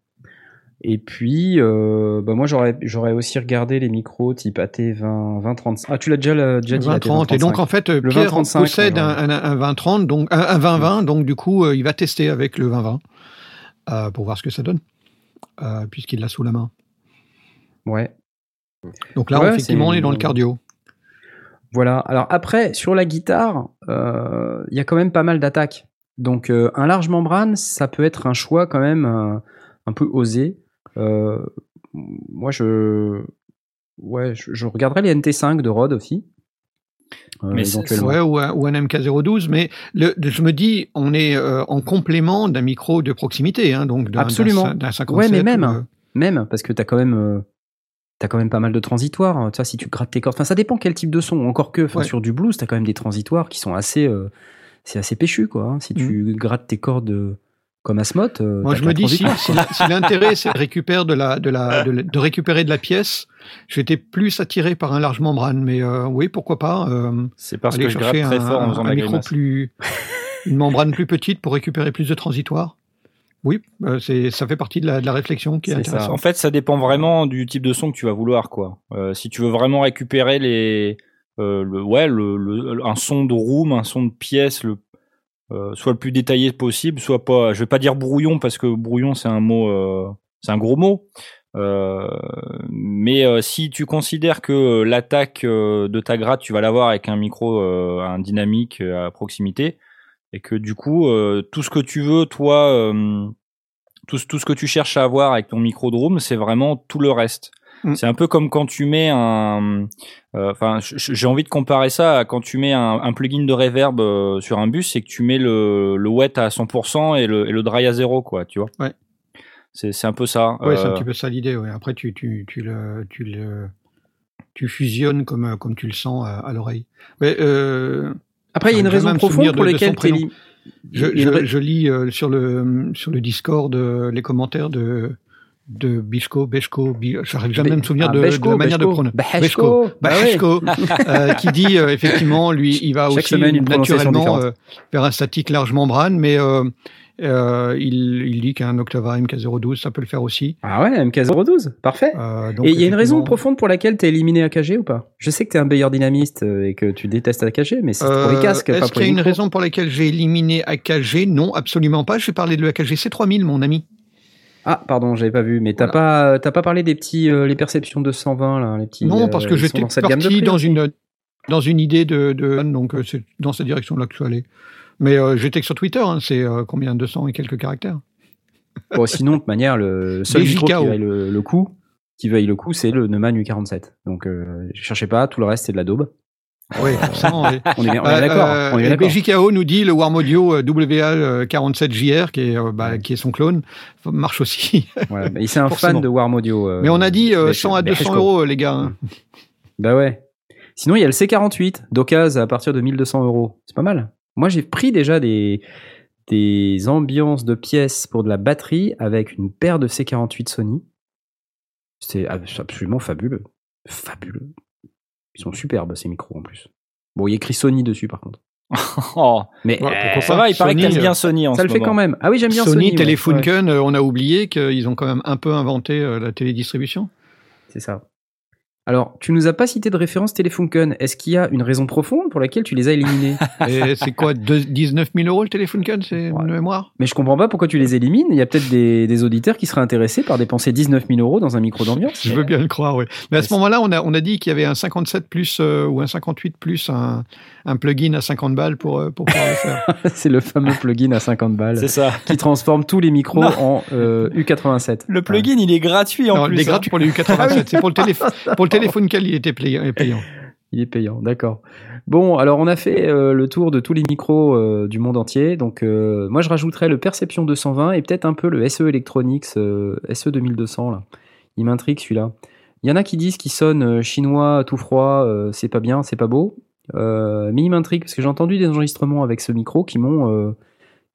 Speaker 1: Et puis, euh, bah moi j'aurais j'aurais aussi regardé les micros type AT 20 2035. Ah tu l'as déjà, la- déjà dit.
Speaker 2: 2030. Et donc en fait,
Speaker 1: Le
Speaker 2: Pierre
Speaker 1: 2035,
Speaker 2: possède un, un, un 2030, donc un, un 2020, donc du coup, il va tester avec le 2020 euh, pour voir ce que ça donne, puisqu'il l'a sous la main.
Speaker 1: ouais.
Speaker 2: Donc là,
Speaker 1: Ouais,
Speaker 2: effectivement, on est dans le cardio.
Speaker 1: Voilà. Alors après, sur la guitare, euh, il y a quand même pas mal d'attaques. Donc euh, un large membrane, ça peut être un choix quand même euh, un peu osé. Euh, moi, je, ouais, je, je regarderai les NT5 de Rode aussi. Euh,
Speaker 3: Mais.
Speaker 2: Ouais, ou un, ou un MK012, mais le, je me dis, on est euh, en complément d'un micro de proximité, hein, donc d'un,
Speaker 1: Absolument.
Speaker 2: d'un, d'un 57.
Speaker 1: Ouais, mais même,
Speaker 2: ou,
Speaker 1: Même parce que t'as quand même, euh, t'as quand même pas mal de transitoires. hein. Tu vois, si tu grattes tes cordes, enfin, ça dépend quel type de son. Encore que,
Speaker 2: Ouais.
Speaker 1: sur du blues, t'as quand même des transitoires qui sont assez, euh, c'est assez péchu, quoi. hein. Si tu grattes tes cordes euh, comme Asmoth, euh,
Speaker 2: Mm. Moi, je me dis, si, l'intérêt, c'est de récupérer de, la, de, la, de, de récupérer de la pièce, j'étais plus attiré par un large membrane, mais euh, oui, pourquoi pas euh,
Speaker 3: C'est parce
Speaker 2: aller
Speaker 3: que je gratte
Speaker 2: chercher
Speaker 3: très
Speaker 2: un,
Speaker 3: fort en faisant
Speaker 2: un micro plus, une membrane plus petite pour récupérer plus de transitoires. Oui, euh, c'est, ça fait partie de la, de la réflexion qui est,
Speaker 1: ça.
Speaker 3: En fait, ça dépend vraiment du type de son que tu vas vouloir, quoi. Euh, si tu veux vraiment récupérer les, euh, le, ouais, le, le- un son de room, un son de pièce, le, soit le plus détaillé possible, soit pas. Je vais pas dire brouillon parce que brouillon c'est un mot, c'est un gros mot. Mais si tu considères que l'attaque de ta gratte, tu vas l'avoir avec un micro, un dynamique à proximité, et que du coup, euh, tout ce que tu veux, toi, euh, tout, ce- tout ce que tu cherches à avoir avec ton micro de room, c'est vraiment tout le reste.
Speaker 2: Mm.
Speaker 3: C'est un peu comme quand tu mets un. euh, Enfin, j'ai envie de comparer ça à quand tu mets un, un plugin de reverb sur un bus, c'est que tu mets le, le wet à 100% et le, et le dry à zéro, quoi, tu vois.
Speaker 2: Ouais.
Speaker 3: C'est un peu ça.
Speaker 2: Ouais, c'est un petit peu ça l'idée. Ouais. Après, tu, tu, tu, le, tu, le, tu fusionnes comme, comme tu le sens à, à l'oreille. Mais euh,
Speaker 1: Après, il y a une raison profonde pour laquelle lim-
Speaker 2: je, je, je lis euh, sur, le, sur le Discord euh, les commentaires de, de Bishko, Beshko, Bi- j'arrive jamais à me souvenir
Speaker 1: Ah,
Speaker 2: de, de la manière
Speaker 1: Beshko.
Speaker 2: de prononcer.
Speaker 1: Beshko. Bah ouais.
Speaker 2: Beshko, euh, qui dit euh, effectivement, lui, il va
Speaker 1: Chaque
Speaker 2: aussi
Speaker 1: semaine,
Speaker 2: naturellement euh, vers un statique large membrane, mais euh, euh, il, il dit qu'un Octava MK012, ça peut le faire aussi.
Speaker 1: Ah ouais, MK012, parfait.
Speaker 2: Euh, donc,
Speaker 1: Et il y a une raison profonde pour laquelle t'es éliminé AKG ou pas? Je sais que t'es un meilleur dynamiste euh, et que tu détestes AKG, mais c'est pour les
Speaker 2: Euh,
Speaker 1: casques,
Speaker 2: Est-ce qu'il y a une raison pour laquelle j'ai éliminé AKG Non, absolument pas. J'ai parlé de l'AKG C3000, mon ami.
Speaker 1: Ah, pardon, j'avais pas vu, mais t'as
Speaker 2: Voilà.
Speaker 1: pas, t'as pas parlé des petits, euh, les perceptions 220 là, les petits.
Speaker 2: Non,
Speaker 1: euh,
Speaker 2: parce que j'étais
Speaker 1: dans gamme de
Speaker 2: parti
Speaker 1: prix
Speaker 2: dans une, dans une idée de, de donc euh, c'est dans cette direction-là que je suis allé. Mais euh, j'étais que sur Twitter, hein, c'est euh, combien 200 et quelques caractères.
Speaker 1: Bon, sinon, de manière, le seul
Speaker 2: Des
Speaker 1: micro qui vaille le, le coup, qui vaille le coup, c'est le Neumann U47. Donc, euh, je cherchais pas, tout le reste c'est de la daube.
Speaker 2: Oui, forcément.
Speaker 1: On est bien, on est
Speaker 2: Euh,
Speaker 1: d'accord.
Speaker 2: euh, et
Speaker 1: d'accord.
Speaker 2: BJKO nous dit le Warm Audio euh, WA47JR, qui est, euh, bah, qui est son clone, marche aussi.
Speaker 1: Ouais, bah, c'est un fan de Warm Audio. euh,
Speaker 2: Mais on a dit euh,
Speaker 1: Besh-
Speaker 2: 100 à 200
Speaker 1: Beshko.
Speaker 2: euros, les gars. hein.
Speaker 1: Bah ouais. Sinon, il y a le C48 d'occasion à partir de 1200 euros. C'est pas mal. Moi, j'ai pris déjà des, des ambiances de pièces pour de la batterie avec une paire de C48 Sony. C'est ab- absolument fabuleux. Fabuleux. Ils sont superbes, ces micros en plus. Bon, il y a écrit Sony dessus par contre.
Speaker 3: oh,
Speaker 1: Mais
Speaker 2: Ouais,
Speaker 1: euh,
Speaker 3: ça va, il paraît que t'aimes
Speaker 2: euh,
Speaker 3: bien Sony en
Speaker 1: ça
Speaker 3: ce
Speaker 1: le fait quand même. Ah oui, j'aime bien
Speaker 2: Sony,
Speaker 1: Sony. ouais. Ouais,
Speaker 2: Telefunken, euh, on a oublié qu'ils ont quand même un peu inventé la télédistribution.
Speaker 1: c'est ça. Alors, tu nous as pas cité de référence Telefunken. Est-ce qu'il y a une raison profonde pour laquelle tu les as éliminés
Speaker 2: c'est quoi, deux- 19 000 euros le Telefunken, c'est
Speaker 1: Ouais.
Speaker 2: une mémoire?
Speaker 1: Mais je comprends pas pourquoi tu les élimines. Il y a peut-être des, des auditeurs qui seraient intéressés par dépenser 19 000 euros dans un micro d'ambiance.
Speaker 2: Je veux bien le croire, oui. Mais à ce moment-là, on a, on a dit qu'il y avait un 57 plus euh, ou un 58 plus un, un plugin à 50 balles pour, euh, pour pouvoir le faire.
Speaker 1: c'est le fameux plugin à 50 balles
Speaker 3: C'est ça.
Speaker 1: qui transforme tous les micros
Speaker 3: Non.
Speaker 1: en euh, U87.
Speaker 3: Le plugin, il est gratuit en
Speaker 2: Non,
Speaker 3: plus.
Speaker 2: il est
Speaker 3: hein.
Speaker 2: gratuit pour les U87. C'est pour le, téléphone pour le téléphone il était payant.
Speaker 1: Il est payant, d'accord. Bon, alors on a fait euh, le tour de tous les micros euh, du monde entier. Donc euh, moi je rajouterais le Perception 220 et peut-être un peu le SE Electronics euh, SE 2200 là. Il m'intrigue celui-là. Il y en a qui disent qu'il sonne euh, chinois tout froid, euh, c'est pas bien, c'est pas beau. Euh, mais il m'intrigue parce que j'ai entendu des enregistrements avec ce micro qui m'ont euh,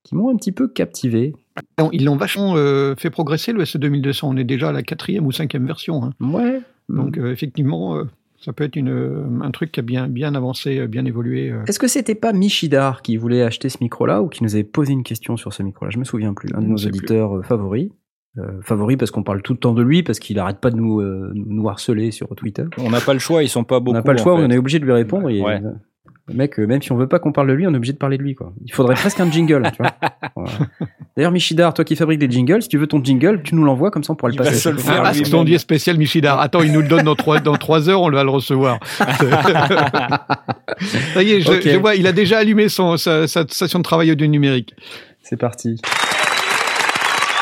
Speaker 1: qui m'ont un petit peu captivé.
Speaker 2: Ils l'ont vachement euh, fait progresser, le SE2200. On est déjà à la quatrième ou cinquième version. hein.
Speaker 1: Ouais.
Speaker 2: Donc, euh, effectivement, ça peut être une, un truc qui a bien, bien avancé, bien évolué.
Speaker 1: Est-ce que c'était pas Michidar qui voulait acheter ce micro-là ou qui nous avait posé une question sur ce micro-là? Je me souviens plus. Un de nos
Speaker 2: plus.
Speaker 1: auditeurs favoris. Euh, favori parce qu'on parle tout le temps de lui, parce qu'il arrête pas de nous, euh, nous harceler sur Twitter.
Speaker 3: On n'a pas le choix, ils sont pas
Speaker 1: on
Speaker 3: beaucoup.
Speaker 1: n'a pas le choix,
Speaker 3: fait.
Speaker 1: on est obligé de lui répondre. et,
Speaker 3: Ouais.
Speaker 1: euh, le mec, euh, même si on veut pas qu'on parle de lui, on est obligé de parler de lui. Quoi. Il faudrait presque un jingle. tu vois. Voilà. D'ailleurs, Michidar, toi qui fabriques des jingles, si tu veux ton jingle, tu nous l'envoies, comme ça on pourra le
Speaker 3: Il va
Speaker 1: passer.
Speaker 3: se le faire
Speaker 2: Ah, son dit spécial Michidar. Attends, il nous le donne dans trois, dans trois heures, on va le recevoir. Ça y est, je, vois, il a déjà allumé son, sa, sa station de travail audio numérique.
Speaker 1: C'est parti.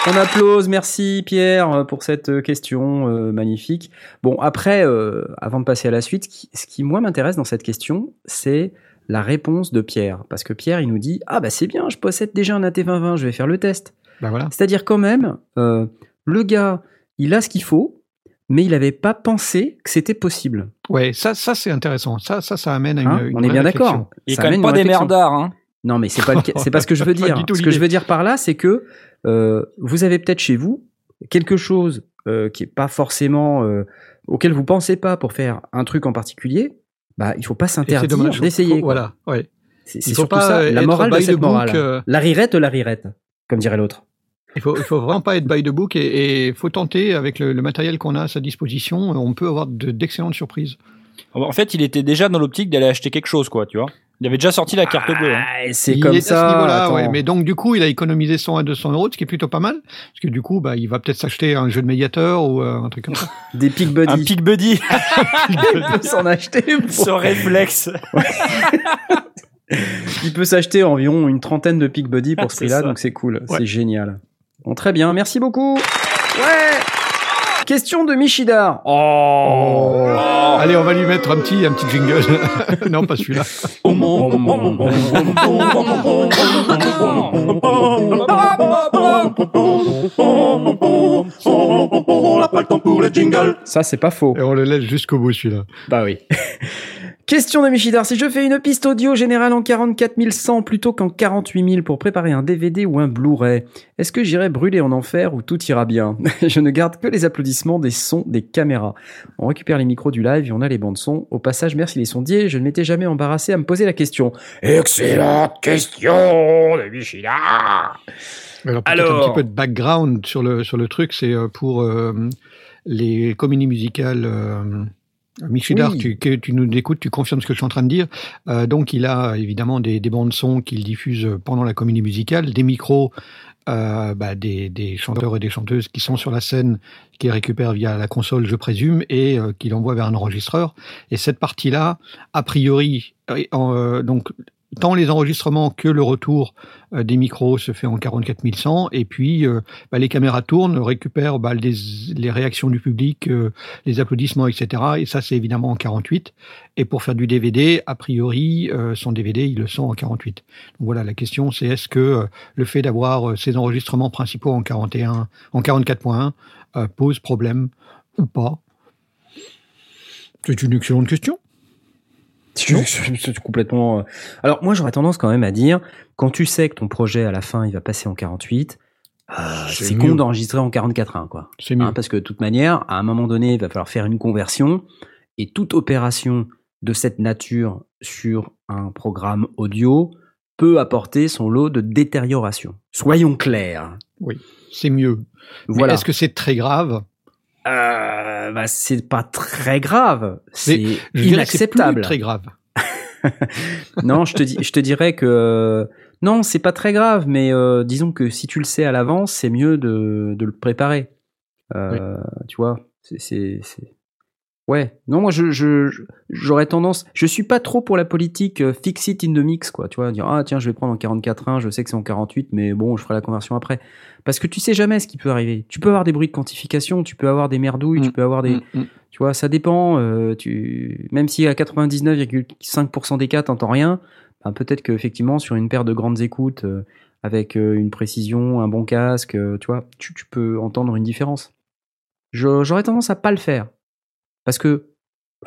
Speaker 1: On applause, merci Pierre euh, pour cette euh, question euh, magnifique. Bon, après, euh, avant de passer à la suite, ce qui, ce qui, moi m'intéresse dans cette question, c'est la réponse de Pierre. Parce que Pierre, il nous dit Ah bah c'est bien, je possède déjà un AT2020, je vais faire le test.
Speaker 2: Ben voilà.
Speaker 1: C'est-à-dire quand même, euh, le gars, il a ce qu'il faut, mais il n'avait pas pensé que c'était possible.
Speaker 2: Ouais, ça, ça c'est intéressant. Ça, ça, ça amène à une,
Speaker 1: Hein
Speaker 2: une
Speaker 1: On est bien d'accord.
Speaker 3: Il est
Speaker 1: Ça
Speaker 3: quand même
Speaker 1: amène
Speaker 3: pas
Speaker 1: une
Speaker 3: des merdards. Hein.
Speaker 1: Non, mais c'est pas c'est pas ce que je veux dire.
Speaker 2: du tout
Speaker 1: Ce que je veux dire par là, c'est que euh, vous avez peut-être chez vous quelque chose euh, qui est pas forcément euh, auquel vous pensez pas pour faire un truc en particulier. Bah, il faut pas s'interdire
Speaker 2: dommage.
Speaker 1: d'essayer.
Speaker 2: Voilà, ouais.
Speaker 1: C'est surtout
Speaker 2: pas,
Speaker 1: ça, la morale de
Speaker 2: by the
Speaker 1: cette
Speaker 2: book,
Speaker 1: morale.
Speaker 2: euh.
Speaker 1: La rirette, la rirette, comme dirait l'autre.
Speaker 2: Il faut, il faut vraiment pas être by the book et il faut tenter avec le, le matériel qu'on a à sa disposition. On peut avoir de- d'excellentes surprises.
Speaker 3: En fait, il était déjà dans l'optique d'aller acheter quelque chose, quoi, tu vois. Il avait déjà sorti la carte bleue. hein.
Speaker 1: C'est
Speaker 2: il
Speaker 1: comme
Speaker 2: est
Speaker 1: ça.
Speaker 2: à ce niveau-là, ouais. Mais donc, du coup, il a économisé 100 à 200 euros, ce qui est plutôt pas mal. Parce que du coup, bah, il va peut-être s'acheter un jeu de médiateur ou euh, un truc comme ça.
Speaker 1: Des Peak
Speaker 3: Un
Speaker 1: Buddy.
Speaker 3: Peak Buddy,
Speaker 1: Il peut s'en acheter. pour-
Speaker 3: ce réflexe.
Speaker 1: Il peut s'acheter environ une trentaine de Peak Buddy pour ce prix-là, donc c'est cool,
Speaker 2: Ouais.
Speaker 1: c'est génial. Bon, très bien, merci beaucoup. Ouais. Question de Michidar. Oh.
Speaker 2: Allez, on va lui mettre un petit, un petit jingle. non, pas celui-là.
Speaker 1: Ça, c'est pas faux.
Speaker 2: Et on le laisse jusqu'au bout, celui-là.
Speaker 1: Bah oui. Question de Michidar. Si je fais une piste audio générale en 44 100 plutôt qu'en 48 000 pour préparer un DVD ou un Blu-ray, est-ce que j'irai brûler en enfer ou tout ira bien? Je ne garde que les applaudissements des sons des caméras. On récupère les micros du live et on a les bandes son. Au passage, merci les sondiers. Je ne m'étais jamais embarrassé à me poser la question. Excellente question de Michidar.
Speaker 2: Alors, un petit peu de background sur le, sur le truc, c'est euh, pour euh, les comédies musicales. Euh, Michidar,
Speaker 1: Oui.
Speaker 2: tu, que tu nous écoutes, tu confirmes ce que je suis en train de dire. Euh, donc, il a évidemment des, des bandes son qu'il diffuse pendant la comédie musicale, des micros, euh, bah, des, des chanteurs et des chanteuses qui sont sur la scène, qu'il récupère via la console, je présume, et euh, qu'il envoie vers un enregistreur. Et cette partie-là, a priori, euh, donc tant les enregistrements que le retour euh, des micros se fait en 44 100 et puis euh, bah, les caméras tournent, récupèrent bah, les, réactions du public, euh, les applaudissements, etc. Et ça, c'est évidemment en 48. Et pour faire du DVD, a priori, son DVD, ils le sont en 48. Donc voilà, la question, c'est est-ce que le fait d'avoir ces enregistrements principaux en 41, en 44.1 euh, pose problème ou pas? C'est une excellente question.
Speaker 1: Je- je- je- je- complètement. euh. Alors moi j'aurais tendance quand même à dire quand tu sais que ton projet à la fin il va passer en 48, euh,
Speaker 2: C'est
Speaker 1: con d'enregistrer en 44.1 quoi.
Speaker 2: C'est mieux.
Speaker 1: Hein, parce que de toute manière, à un moment donné, il va falloir faire une conversion et toute opération de cette nature sur un programme audio peut apporter son lot de détérioration. Soyons clairs.
Speaker 2: c'est mieux.
Speaker 1: Voilà.
Speaker 2: Est-ce que c'est très grave
Speaker 1: Euh, bah, c'est pas très grave, c'est
Speaker 2: que c'est
Speaker 1: inacceptable.
Speaker 2: très grave.
Speaker 1: non, je te, dis, je te dirais que non, c'est pas très grave, mais euh, disons que si tu le sais à l'avance, c'est mieux de, de le préparer. Euh, Tu vois, c'est- ouais. Non, moi, je, j'aurais tendance. Je suis pas trop pour la politique euh, fix it in the mix, quoi. Tu vois, dire ah tiens, je vais prendre en 44.1, je sais que c'est en 48, mais bon, je ferai la conversion après. Parce que tu sais jamais ce qui peut arriver. Tu peux avoir des bruits de quantification, tu peux avoir des merdouilles, tu
Speaker 2: Mm.
Speaker 1: peux avoir des,
Speaker 2: Mm, mm.
Speaker 1: tu vois, ça dépend. euh, tu... Même si à 99,5% des cas, t'entends rien, ben, peut-être qu'effectivement, sur une paire de grandes écoutes, euh, avec euh, une précision, un bon casque, tu vois, tu, tu peux entendre une différence. J'aurais tendance à pas le faire. Parce que,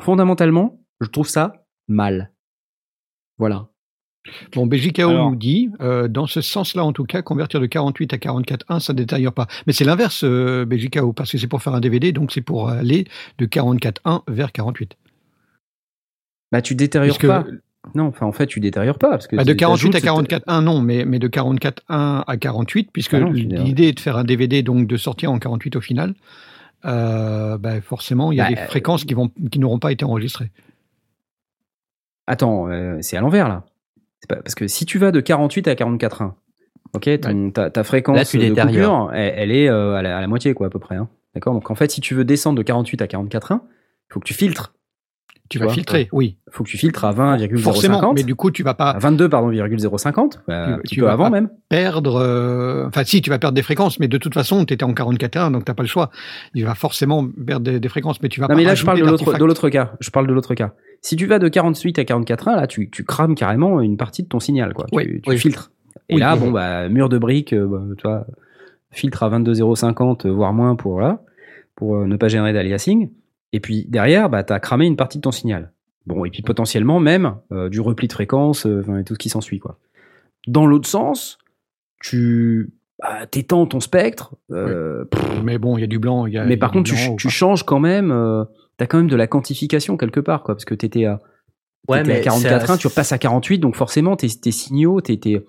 Speaker 1: fondamentalement, je trouve ça mal. Voilà.
Speaker 2: Bon, BJKO
Speaker 3: Alors-
Speaker 2: nous dit, euh, dans ce sens-là en tout cas, convertir de 48 à 44.1, ça ne détériore pas. Mais c'est l'inverse, euh, BJKO, parce que c'est pour faire un DVD, donc c'est pour aller de 44.1 vers 48.
Speaker 1: Bah, tu détériores
Speaker 2: Puisque-
Speaker 1: pas. Non, enfin, en fait, tu détériores pas. Parce que
Speaker 2: Bah, de
Speaker 1: tu-
Speaker 2: 48 à
Speaker 1: t'ajoutes-
Speaker 2: 44.1, non, mais, mais de 44.1 à 48, puisque
Speaker 1: Ah
Speaker 2: l'idée est de faire un DVD, donc de sortir en 48 au final, euh, bah, forcément, il y a
Speaker 1: Bah,
Speaker 2: des
Speaker 1: euh,
Speaker 2: fréquences qui, vont, qui n'auront pas été enregistrées.
Speaker 1: Attends, euh, c'est à l'envers là. C'est pas- Parce que si tu vas de 48 à 44.1, ok, ton- ta, ta fréquence
Speaker 4: Là, tu
Speaker 1: de
Speaker 4: détériores.
Speaker 1: coupure, elle, elle est euh, à, la, à la moitié quoi à peu près. hein. D'accord? Donc en fait, si tu veux descendre de 48 à 44.1, il faut que tu filtres.
Speaker 2: Tu
Speaker 1: Tu
Speaker 2: vas
Speaker 1: vois,
Speaker 2: filtrer, oui.
Speaker 1: Il faut que tu filtres à 20,050.
Speaker 2: Forcément, mais du coup, tu vas pas
Speaker 1: à 22 pardon 0,050, euh, un
Speaker 2: Tu- tu vas
Speaker 1: avant même.
Speaker 2: perdre. euh, Enfin, si, tu vas perdre des fréquences, mais de toute façon, tu étais en 44.1, donc tu n'as pas le choix. Il va forcément perdre des, des fréquences, mais tu vas
Speaker 1: Non
Speaker 2: pas
Speaker 1: mais là je parle de l'autre
Speaker 2: d'artefacts.
Speaker 1: de l'autre cas. Je parle de l'autre cas. Si tu vas de 48 à 44.1, là tu, tu crames carrément une partie de ton signal quoi.
Speaker 2: Oui,
Speaker 1: tu tu
Speaker 2: oui.
Speaker 1: filtres. Et
Speaker 2: Oui,
Speaker 1: là bon bah mur de briques, euh, bah, tu vois, filtre à 22,050 euh, voire moins pour pour euh, ne pas générer d'aliasing. Et puis derrière bah t'as cramé une partie de ton signal. Bon et puis potentiellement même euh, du repli de fréquence, euh, enfin, et tout ce qui s'ensuit quoi. Dans l'autre sens, tu bah, t'étends ton spectre. euh, pff,
Speaker 2: Mais bon, il y a du blanc. il Y a, y
Speaker 1: mais
Speaker 2: a
Speaker 1: par contre, tu, tu changes quand même. Euh, T'as quand même de la quantification quelque part, quoi, parce que t'étais à,
Speaker 4: Ouais,
Speaker 1: t'étais à
Speaker 4: mais
Speaker 1: 44
Speaker 4: c'est-
Speaker 1: tu repasses à 48, donc forcément tes, tes signaux, tes, tes,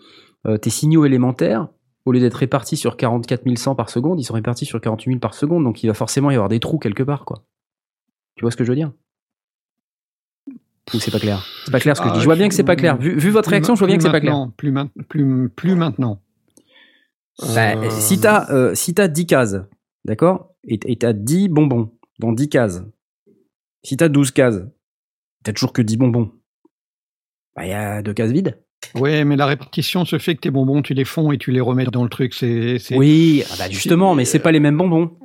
Speaker 1: tes signaux élémentaires, au lieu d'être répartis sur 44 100 par seconde, ils sont répartis sur 48 000 par seconde, donc il va forcément y avoir des trous quelque part, quoi. Tu vois ce que je veux dire? Ou c'est pas clair? C'est pas clair ce que je dis. Je vois bien que c'est pas clair. Vu, vu votre réaction, je vois bien que c'est pas clair.
Speaker 2: Plus, main- plus, plus maintenant.
Speaker 1: Bah,
Speaker 2: Euh,
Speaker 1: Si t'as euh, si t'as 10 cases, d'accord? Et t'as 10 bonbons dans 10 cases. Si t'as 12 cases, t'as toujours que 10 bonbons. Bah, il y a deux cases vides.
Speaker 2: Ouais, mais la répartition se fait que tes bonbons, tu les fonds et tu les remets dans le truc. C'est, c'est-
Speaker 1: Oui, ah bah justement, mais c'est pas les mêmes bonbons.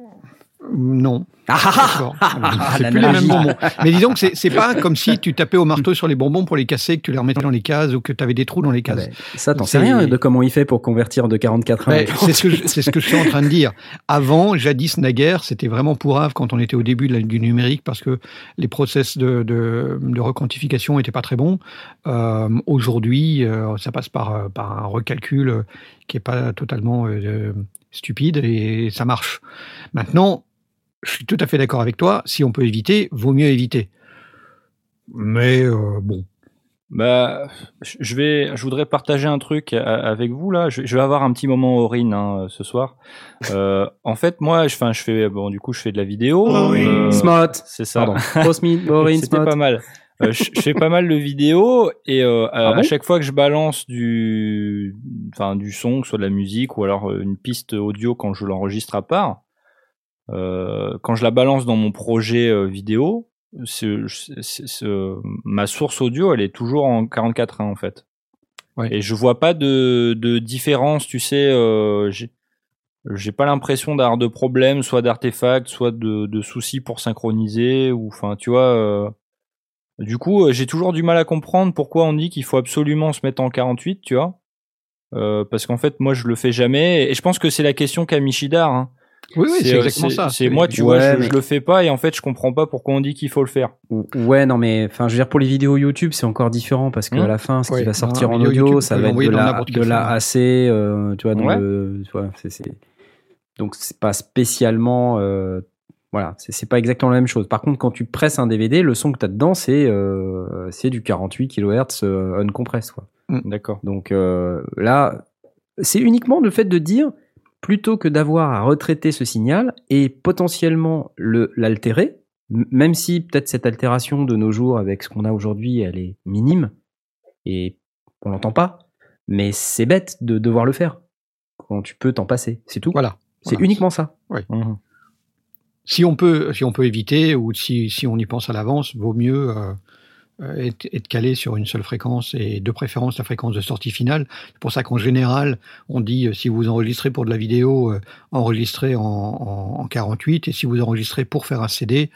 Speaker 2: Non.
Speaker 1: Ah, ah,
Speaker 2: D'accord.
Speaker 1: ah,
Speaker 2: c'est plus les mêmes bonbons. Mais disons que c'est, pas comme si tu tapais au marteau sur les bonbons pour les casser, que tu les remettais dans les cases ou que tu avais des trous dans les
Speaker 1: Ah
Speaker 2: cases.
Speaker 1: bah, ça, t'en sais rien de comment il fait pour convertir de 44 à
Speaker 2: Ouais, c'est ce que je, c'est ce que je suis en train de dire. Avant, jadis naguère, c'était vraiment pourrave quand on était au début de la- du numérique parce que les process de, de, de requantification n'étaient pas très bons. Euh, Aujourd'hui, euh, ça passe par, euh, par un recalcul qui est pas totalement euh, stupide et ça marche. Maintenant, je suis tout à fait d'accord avec toi. Si on peut éviter, vaut mieux éviter. Mais euh, bon,
Speaker 3: Bah, je vais, je voudrais partager un truc a- avec vous là. Je, je vais avoir un petit moment Aurine hein, ce soir. Euh, en fait, moi, je, enfin, je fais, bon, du coup, je fais de la vidéo. euh,
Speaker 1: Smart.
Speaker 3: c'est ça. C'était pas mal. Euh, je, je fais pas mal de vidéos et euh, à,
Speaker 1: Ah bon
Speaker 3: à chaque fois que je balance du, enfin, du son, que ce soit de la musique ou alors euh, une piste audio quand je l'enregistre à part, euh, quand je la balance dans mon projet euh, vidéo, ma source audio, elle est toujours en 44.1 en fait.
Speaker 2: Ouais.
Speaker 3: Et je vois pas de, de différence, tu sais. Euh, j'ai- pas l'impression d'avoir de problème, soit d'artefacts, soit de, de soucis pour synchroniser, ou enfin, tu vois. euh, du coup, euh, j'ai toujours du mal à comprendre pourquoi on dit qu'il faut absolument se mettre en 48, tu vois. Euh, parce qu'en fait, moi, je le fais jamais, et je pense que c'est la question qu'a Michidar. Hein.
Speaker 2: Oui, oui, c'est
Speaker 3: euh,
Speaker 2: exactement ça.
Speaker 3: C'est moi, tu vois,
Speaker 1: Ouais,
Speaker 3: je,
Speaker 1: mais-
Speaker 3: je le fais pas, et en fait, je comprends pas pourquoi on dit qu'il faut le faire.
Speaker 1: Ou- Ouais, non, mais enfin, je veux dire, pour les vidéos YouTube, c'est encore différent parce qu'à
Speaker 3: Hum.
Speaker 1: la fin, ce
Speaker 2: Ouais,
Speaker 1: qui va sortir en audio,
Speaker 2: YouTube,
Speaker 1: ça va être de la, de la. AC, euh, tu vois, dans
Speaker 3: Ouais.
Speaker 1: le, tu vois, c'est, donc pas spécialement, euh, voilà, c'est, pas exactement la même chose. Par contre, quand tu presses un DVD, le son que tu as dedans, c'est, euh, c'est du 48 kHz euh, uncompressed, quoi.
Speaker 3: D'accord.
Speaker 1: Donc euh, là, c'est uniquement le fait de dire, plutôt que d'avoir à retraiter ce signal et potentiellement le l'altérer, même si peut-être cette altération de nos jours avec ce qu'on a aujourd'hui, elle est minime et on l'entend pas, mais c'est bête de devoir le faire quand tu peux t'en passer, c'est tout.
Speaker 2: Voilà.
Speaker 1: C'est
Speaker 2: Voilà.
Speaker 1: uniquement ça.
Speaker 3: Mhm.
Speaker 2: si on peut, si on peut éviter ou si, si on y pense à l'avance, vaut mieux euh, euh, être calé sur une seule fréquence et de préférence la fréquence de sortie finale. C'est pour ça qu'en général, on dit euh, si vous enregistrez pour de la vidéo, euh, enregistrez en, en, en 48 et si vous enregistrez pour faire un CD,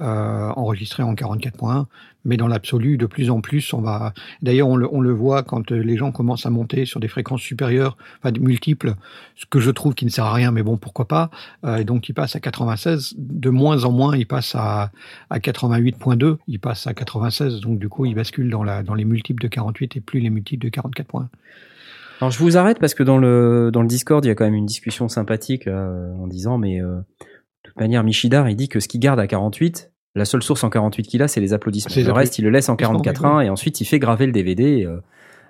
Speaker 2: enregistrez en 44.1. Mais dans l'absolu, de plus en plus, on va. D'ailleurs, on le, on le voit quand euh, les gens commencent à monter sur des fréquences supérieures, enfin multiples, ce que je trouve qui ne sert à rien, mais bon, pourquoi pas. Euh, et donc, ils passent à 96. De moins en moins, ils passent à, à 88.2, ils passent à 96. Donc, du coup, ils basculent dans, la, dans les multiples de 48 et plus les multiples de 44 points.
Speaker 1: Alors je vous arrête parce que dans le dans le Discord, il y a quand même une discussion sympathique euh, en disant mais euh, de toute manière Michidar, il dit que ce qu'il garde à 48, la seule source en 48 qu'il a, c'est les applaudissements. Le reste, il le laisse en
Speaker 2: applaudissements,
Speaker 1: 44.1 et ensuite il fait graver le DVD. euh.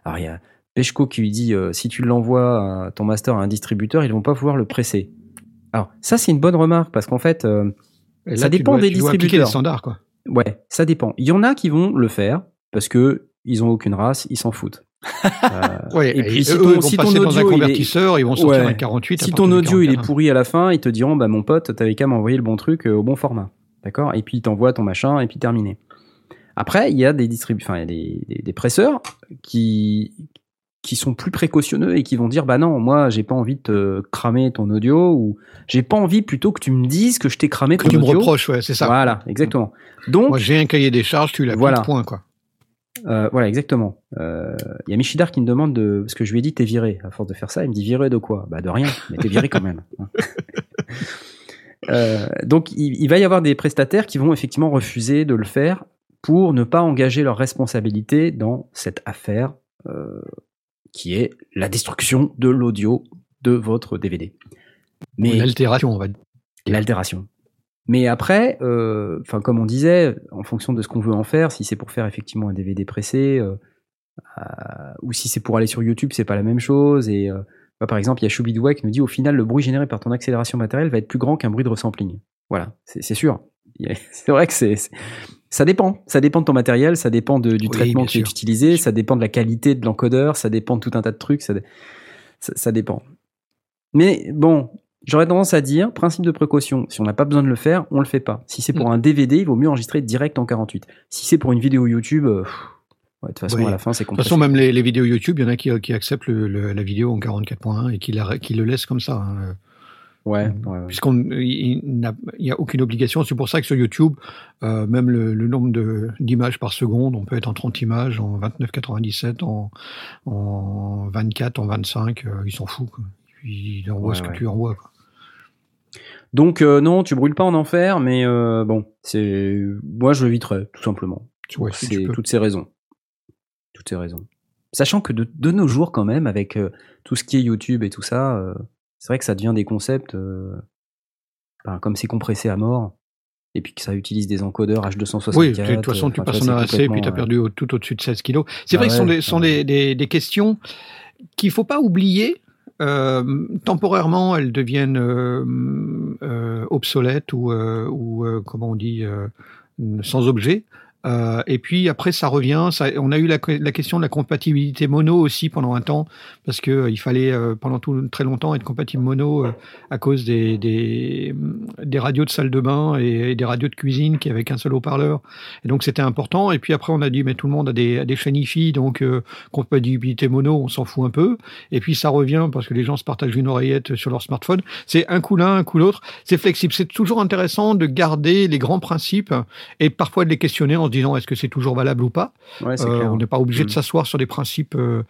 Speaker 1: alors il y a Peshko qui lui dit euh, si tu l'envoies ton master à un distributeur, ils vont pas pouvoir le presser. Alors ça c'est une bonne remarque parce qu'en fait euh, Ça dépend
Speaker 2: dois-
Speaker 1: des distributeurs.
Speaker 2: les standards, quoi.
Speaker 1: ouais, ça dépend. Il y en a qui vont le faire parce que ils ont aucune race, ils s'en foutent. Euh,
Speaker 2: Ouais,
Speaker 1: et puis si
Speaker 2: eux,
Speaker 1: ton-
Speaker 2: ils vont
Speaker 1: si ton
Speaker 2: passer dans un
Speaker 1: audio, est-
Speaker 2: convertisseur, ils vont sortir
Speaker 1: Ouais.
Speaker 2: un 48. à
Speaker 1: Si ton audio il est
Speaker 2: 41.
Speaker 1: pourri à la fin, ils te diront bah mon pote, t'avais qu'à m'envoyer le bon truc euh, au bon format. D'accord? Et puis ils t'envoient ton machin et puis terminé. Après, il y a des distribu enfin il des, des- des presseurs qui qui sont plus précautionneux et qui vont dire bah non, moi j'ai pas envie de te cramer ton audio ou j'ai pas envie plutôt que tu me dises que je t'ai cramé
Speaker 2: Que
Speaker 1: ton
Speaker 2: tu me
Speaker 1: audio.
Speaker 2: reproches, ouais, c'est ça.
Speaker 1: Voilà, exactement. Donc
Speaker 2: Moi, j'ai un cahier des charges, tu l'as
Speaker 1: Voilà.
Speaker 2: point, quoi.
Speaker 1: euh, voilà, exactement. Euh, Il y a Michidar qui me demande de. Parce que je lui ai dit, t'es viré. À force de faire ça, il me dit viré de quoi? Bah de rien, mais t'es viré quand même. Euh, donc il, il va y avoir des prestataires qui vont effectivement refuser de le faire pour ne pas engager leur responsabilité dans cette affaire euh, qui est la destruction de l'audio de votre DVD. Mais
Speaker 2: L'altération, on va dire.
Speaker 1: l'altération. Mais après, euh, comme on disait, en fonction de ce qu'on veut en faire, si c'est pour faire effectivement un DVD pressé, ou si c'est pour aller sur YouTube, c'est pas la même chose. Et bah, par exemple, il y a Choubidouet qui nous dit au final, le bruit généré par ton accélération matérielle va être plus grand qu'un bruit de resampling. Voilà, c'est sûr. C'est vrai que c'est ça dépend. Ça dépend de ton matériel, ça dépend de- du
Speaker 2: Oui,
Speaker 1: traitement qui est utilisé, ça dépend de la qualité de l'encodeur, ça dépend de tout un tas de trucs. Ça, dé- ça, ça dépend. Mais bon, j'aurais tendance à dire, principe de précaution, si on n'a pas besoin de le faire, on le fait pas. Si c'est pour un DVD, il vaut mieux enregistrer direct en 48. Si c'est pour une vidéo YouTube, euh, pff, de toute façon,
Speaker 2: Oui.
Speaker 1: à la fin, c'est
Speaker 2: De toute façon, même les, les vidéos YouTube, il y en a qui, qui acceptent le- le- la vidéo en 44.1 et qui, la, qui le laissent comme ça. hein.
Speaker 1: Ouais, ouais, ouais.
Speaker 2: Puisqu'on il n'y a aucune obligation. C'est pour ça que sur YouTube, euh, même le, le nombre d'images par seconde, on peut être en 30 images, en 29,97, en, en 24, en 25, euh, il s'en fout. Quoi. Il envoie
Speaker 1: Ouais,
Speaker 2: ce que tu envoies. Quoi.
Speaker 1: Donc euh, non, tu brûles pas en enfer, mais euh, bon, c'est moi je l'éviterais tout simplement.
Speaker 2: Tu peux.
Speaker 1: toutes ces raisons. Toutes ces raisons. Sachant que de, de nos jours quand même, avec euh, tout ce qui est YouTube et tout ça, euh, c'est vrai que ça devient des concepts euh, ben, comme c'est compressé à mort, et puis que ça utilise des encodeurs H264.
Speaker 2: Oui, de toute façon, tu passes en RSC et puis tu as perdu au- tout au-dessus de 16 kilos. C'est
Speaker 1: Bah
Speaker 2: vrai que ce sont, des, sont
Speaker 1: ouais.
Speaker 2: des, des- des questions qu'il faut pas oublier. Temporairement, elles deviennent obsolètes ou, ou comment on dit, sans objet. Euh, et puis après, ça revient. On a eu la, question de la compatibilité mono aussi pendant un temps, parce que euh, il fallait euh, pendant très longtemps être compatible mono euh, à cause des, radios de salle de bain et, des radios de cuisine qui avaient qu'un seul haut-parleur. Et donc c'était important. Et puis après, on a dit mais tout le monde a des, a des chaînes hi donc compatibilité mono, on s'en fout un peu. Et puis ça revient parce que les gens se partagent une oreillette sur leur smartphone. C'est un coup l'un, un coup l'autre. C'est flexible. C'est toujours intéressant de garder les grands principes et parfois de les questionner en se disant est-ce que c'est toujours valable ou pas.
Speaker 1: Ouais,
Speaker 2: Euh, on n'est pas obligé de
Speaker 1: Mm.
Speaker 2: s'asseoir sur des principes euh,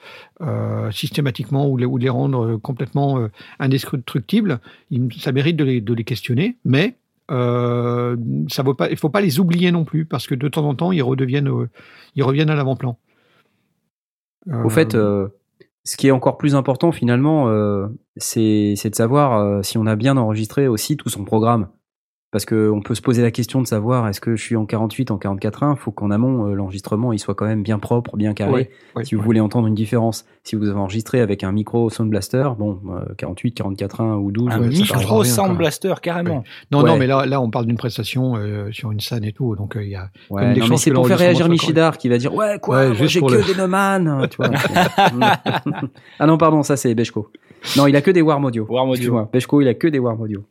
Speaker 2: euh, systématiquement ou les, ou les rendre complètement indestructibles. Il- ça mérite de les, de les questionner, mais euh, ça vaut pas. Il faut pas les oublier non plus parce que de temps en temps ils redeviennent, euh, ils reviennent à l'avant-plan.
Speaker 1: Au fait, ce qui est encore plus important finalement, c'est de savoir si on a bien enregistré aussi tout son programme. Parce qu'on peut se poser la question de savoir est-ce que je suis en 48, en 44.1, il faut qu'en amont, euh, l'enregistrement il soit quand même bien propre, bien carré.
Speaker 2: Ouais, ouais,
Speaker 1: si vous
Speaker 2: ouais.
Speaker 1: voulez entendre une différence, si vous avez enregistré avec un micro Sound Blaster, bon, euh, 48, 44.1 ou 12,
Speaker 3: Un micro
Speaker 2: rien,
Speaker 3: Sound. Blaster, carrément.
Speaker 2: Non,
Speaker 1: Ouais.
Speaker 2: non, mais là, là, on parle d'une prestation euh, sur une scène et tout, donc euh, il y a.
Speaker 1: Ouais,
Speaker 2: Comme des
Speaker 1: non, mais
Speaker 2: chances
Speaker 1: c'est pour faire réagir Michidar qui va dire ouais quoi j'ai que
Speaker 2: le-
Speaker 1: des Neumann tu vois ah non pardon ça c'est Beshko non il a que des Warm Audio
Speaker 3: Warm Audio.
Speaker 1: Beshko il a que des Warm Audio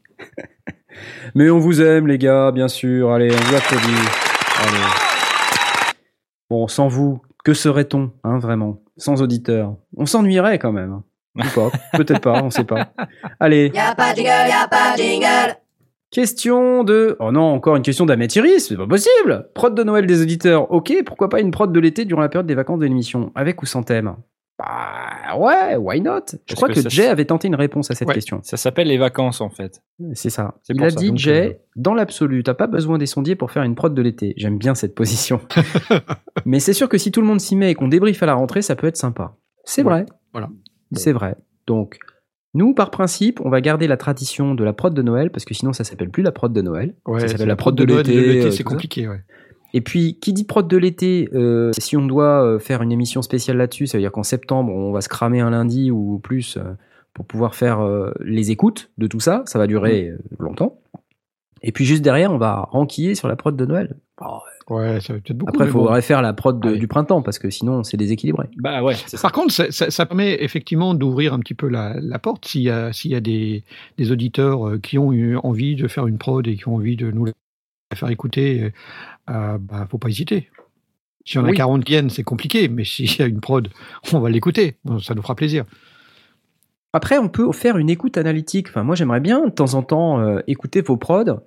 Speaker 1: mais on vous aime les gars bien sûr. Allez on vous applaudit. Allez. Bon sans vous que serait-on hein vraiment sans auditeurs? On s'ennuierait quand même ou pas. Peut-être pas on sait pas. Allez.
Speaker 5: Y'a pas de jingle, y'a pas de jingle.
Speaker 1: Question de... Oh non, encore une question d'amateurisme, c'est pas possible. Prod de Noël des auditeurs, ok, pourquoi pas une prod de l'été durant la période des vacances de l'émission, avec ou sans thème? Bah ouais, why not? Je
Speaker 3: Parce
Speaker 1: crois
Speaker 3: que
Speaker 1: que, Jay avait tenté une réponse à cette
Speaker 2: Ouais.
Speaker 1: question.
Speaker 3: Ça s'appelle les vacances, en fait.
Speaker 1: C'est ça.
Speaker 3: C'est
Speaker 1: Il a
Speaker 3: ça,
Speaker 1: dit, Jay,
Speaker 2: euh,
Speaker 1: dans l'absolu, t'as pas besoin des sondiers pour faire une prod de l'été. J'aime bien cette position. Mais c'est sûr que si tout le monde s'y met et qu'on débriefe à la rentrée, ça peut être sympa. C'est
Speaker 2: Ouais,
Speaker 1: vrai.
Speaker 2: voilà.
Speaker 1: C'est vrai. Donc, nous, par principe, on va garder la tradition de la prod de Noël, parce que sinon, ça s'appelle plus la prod de Noël.
Speaker 2: Ouais,
Speaker 1: ça s'appelle la prod de
Speaker 2: Noël,
Speaker 1: l'été. euh,
Speaker 2: c'est compliqué, ouais.
Speaker 1: Et puis, qui dit prod de l'été, euh, si on doit euh, faire une émission spéciale là-dessus, ça veut dire qu'en septembre, on va se cramer un lundi ou plus euh, pour pouvoir faire euh, les écoutes de tout ça. Ça va durer euh, longtemps. Et puis juste derrière, on va ranquiller sur la prod de Noël. Oh,
Speaker 2: Ouais, ça va peut-être beaucoup.
Speaker 1: Après, il
Speaker 2: mais bon.
Speaker 1: faudrait faire la prod de- du printemps parce que sinon, c'est déséquilibré.
Speaker 3: Bah ouais, ça.
Speaker 2: Par contre, ça, ça- ça permet effectivement d'ouvrir un petit peu la, la porte s'il y a, s'il y a des, des auditeurs qui ont eu envie de faire une prod et qui ont envie de nous la faire écouter. Euh, bah, faut pas hésiter. Si on a
Speaker 1: Oui.
Speaker 2: 40 qui viennent, c'est compliqué, mais s'il y a une prod, on va l'écouter. Bon, Ça nous fera plaisir.
Speaker 1: Après, on peut faire une écoute analytique. Enfin, moi, j'aimerais bien de temps en temps euh, écouter vos prods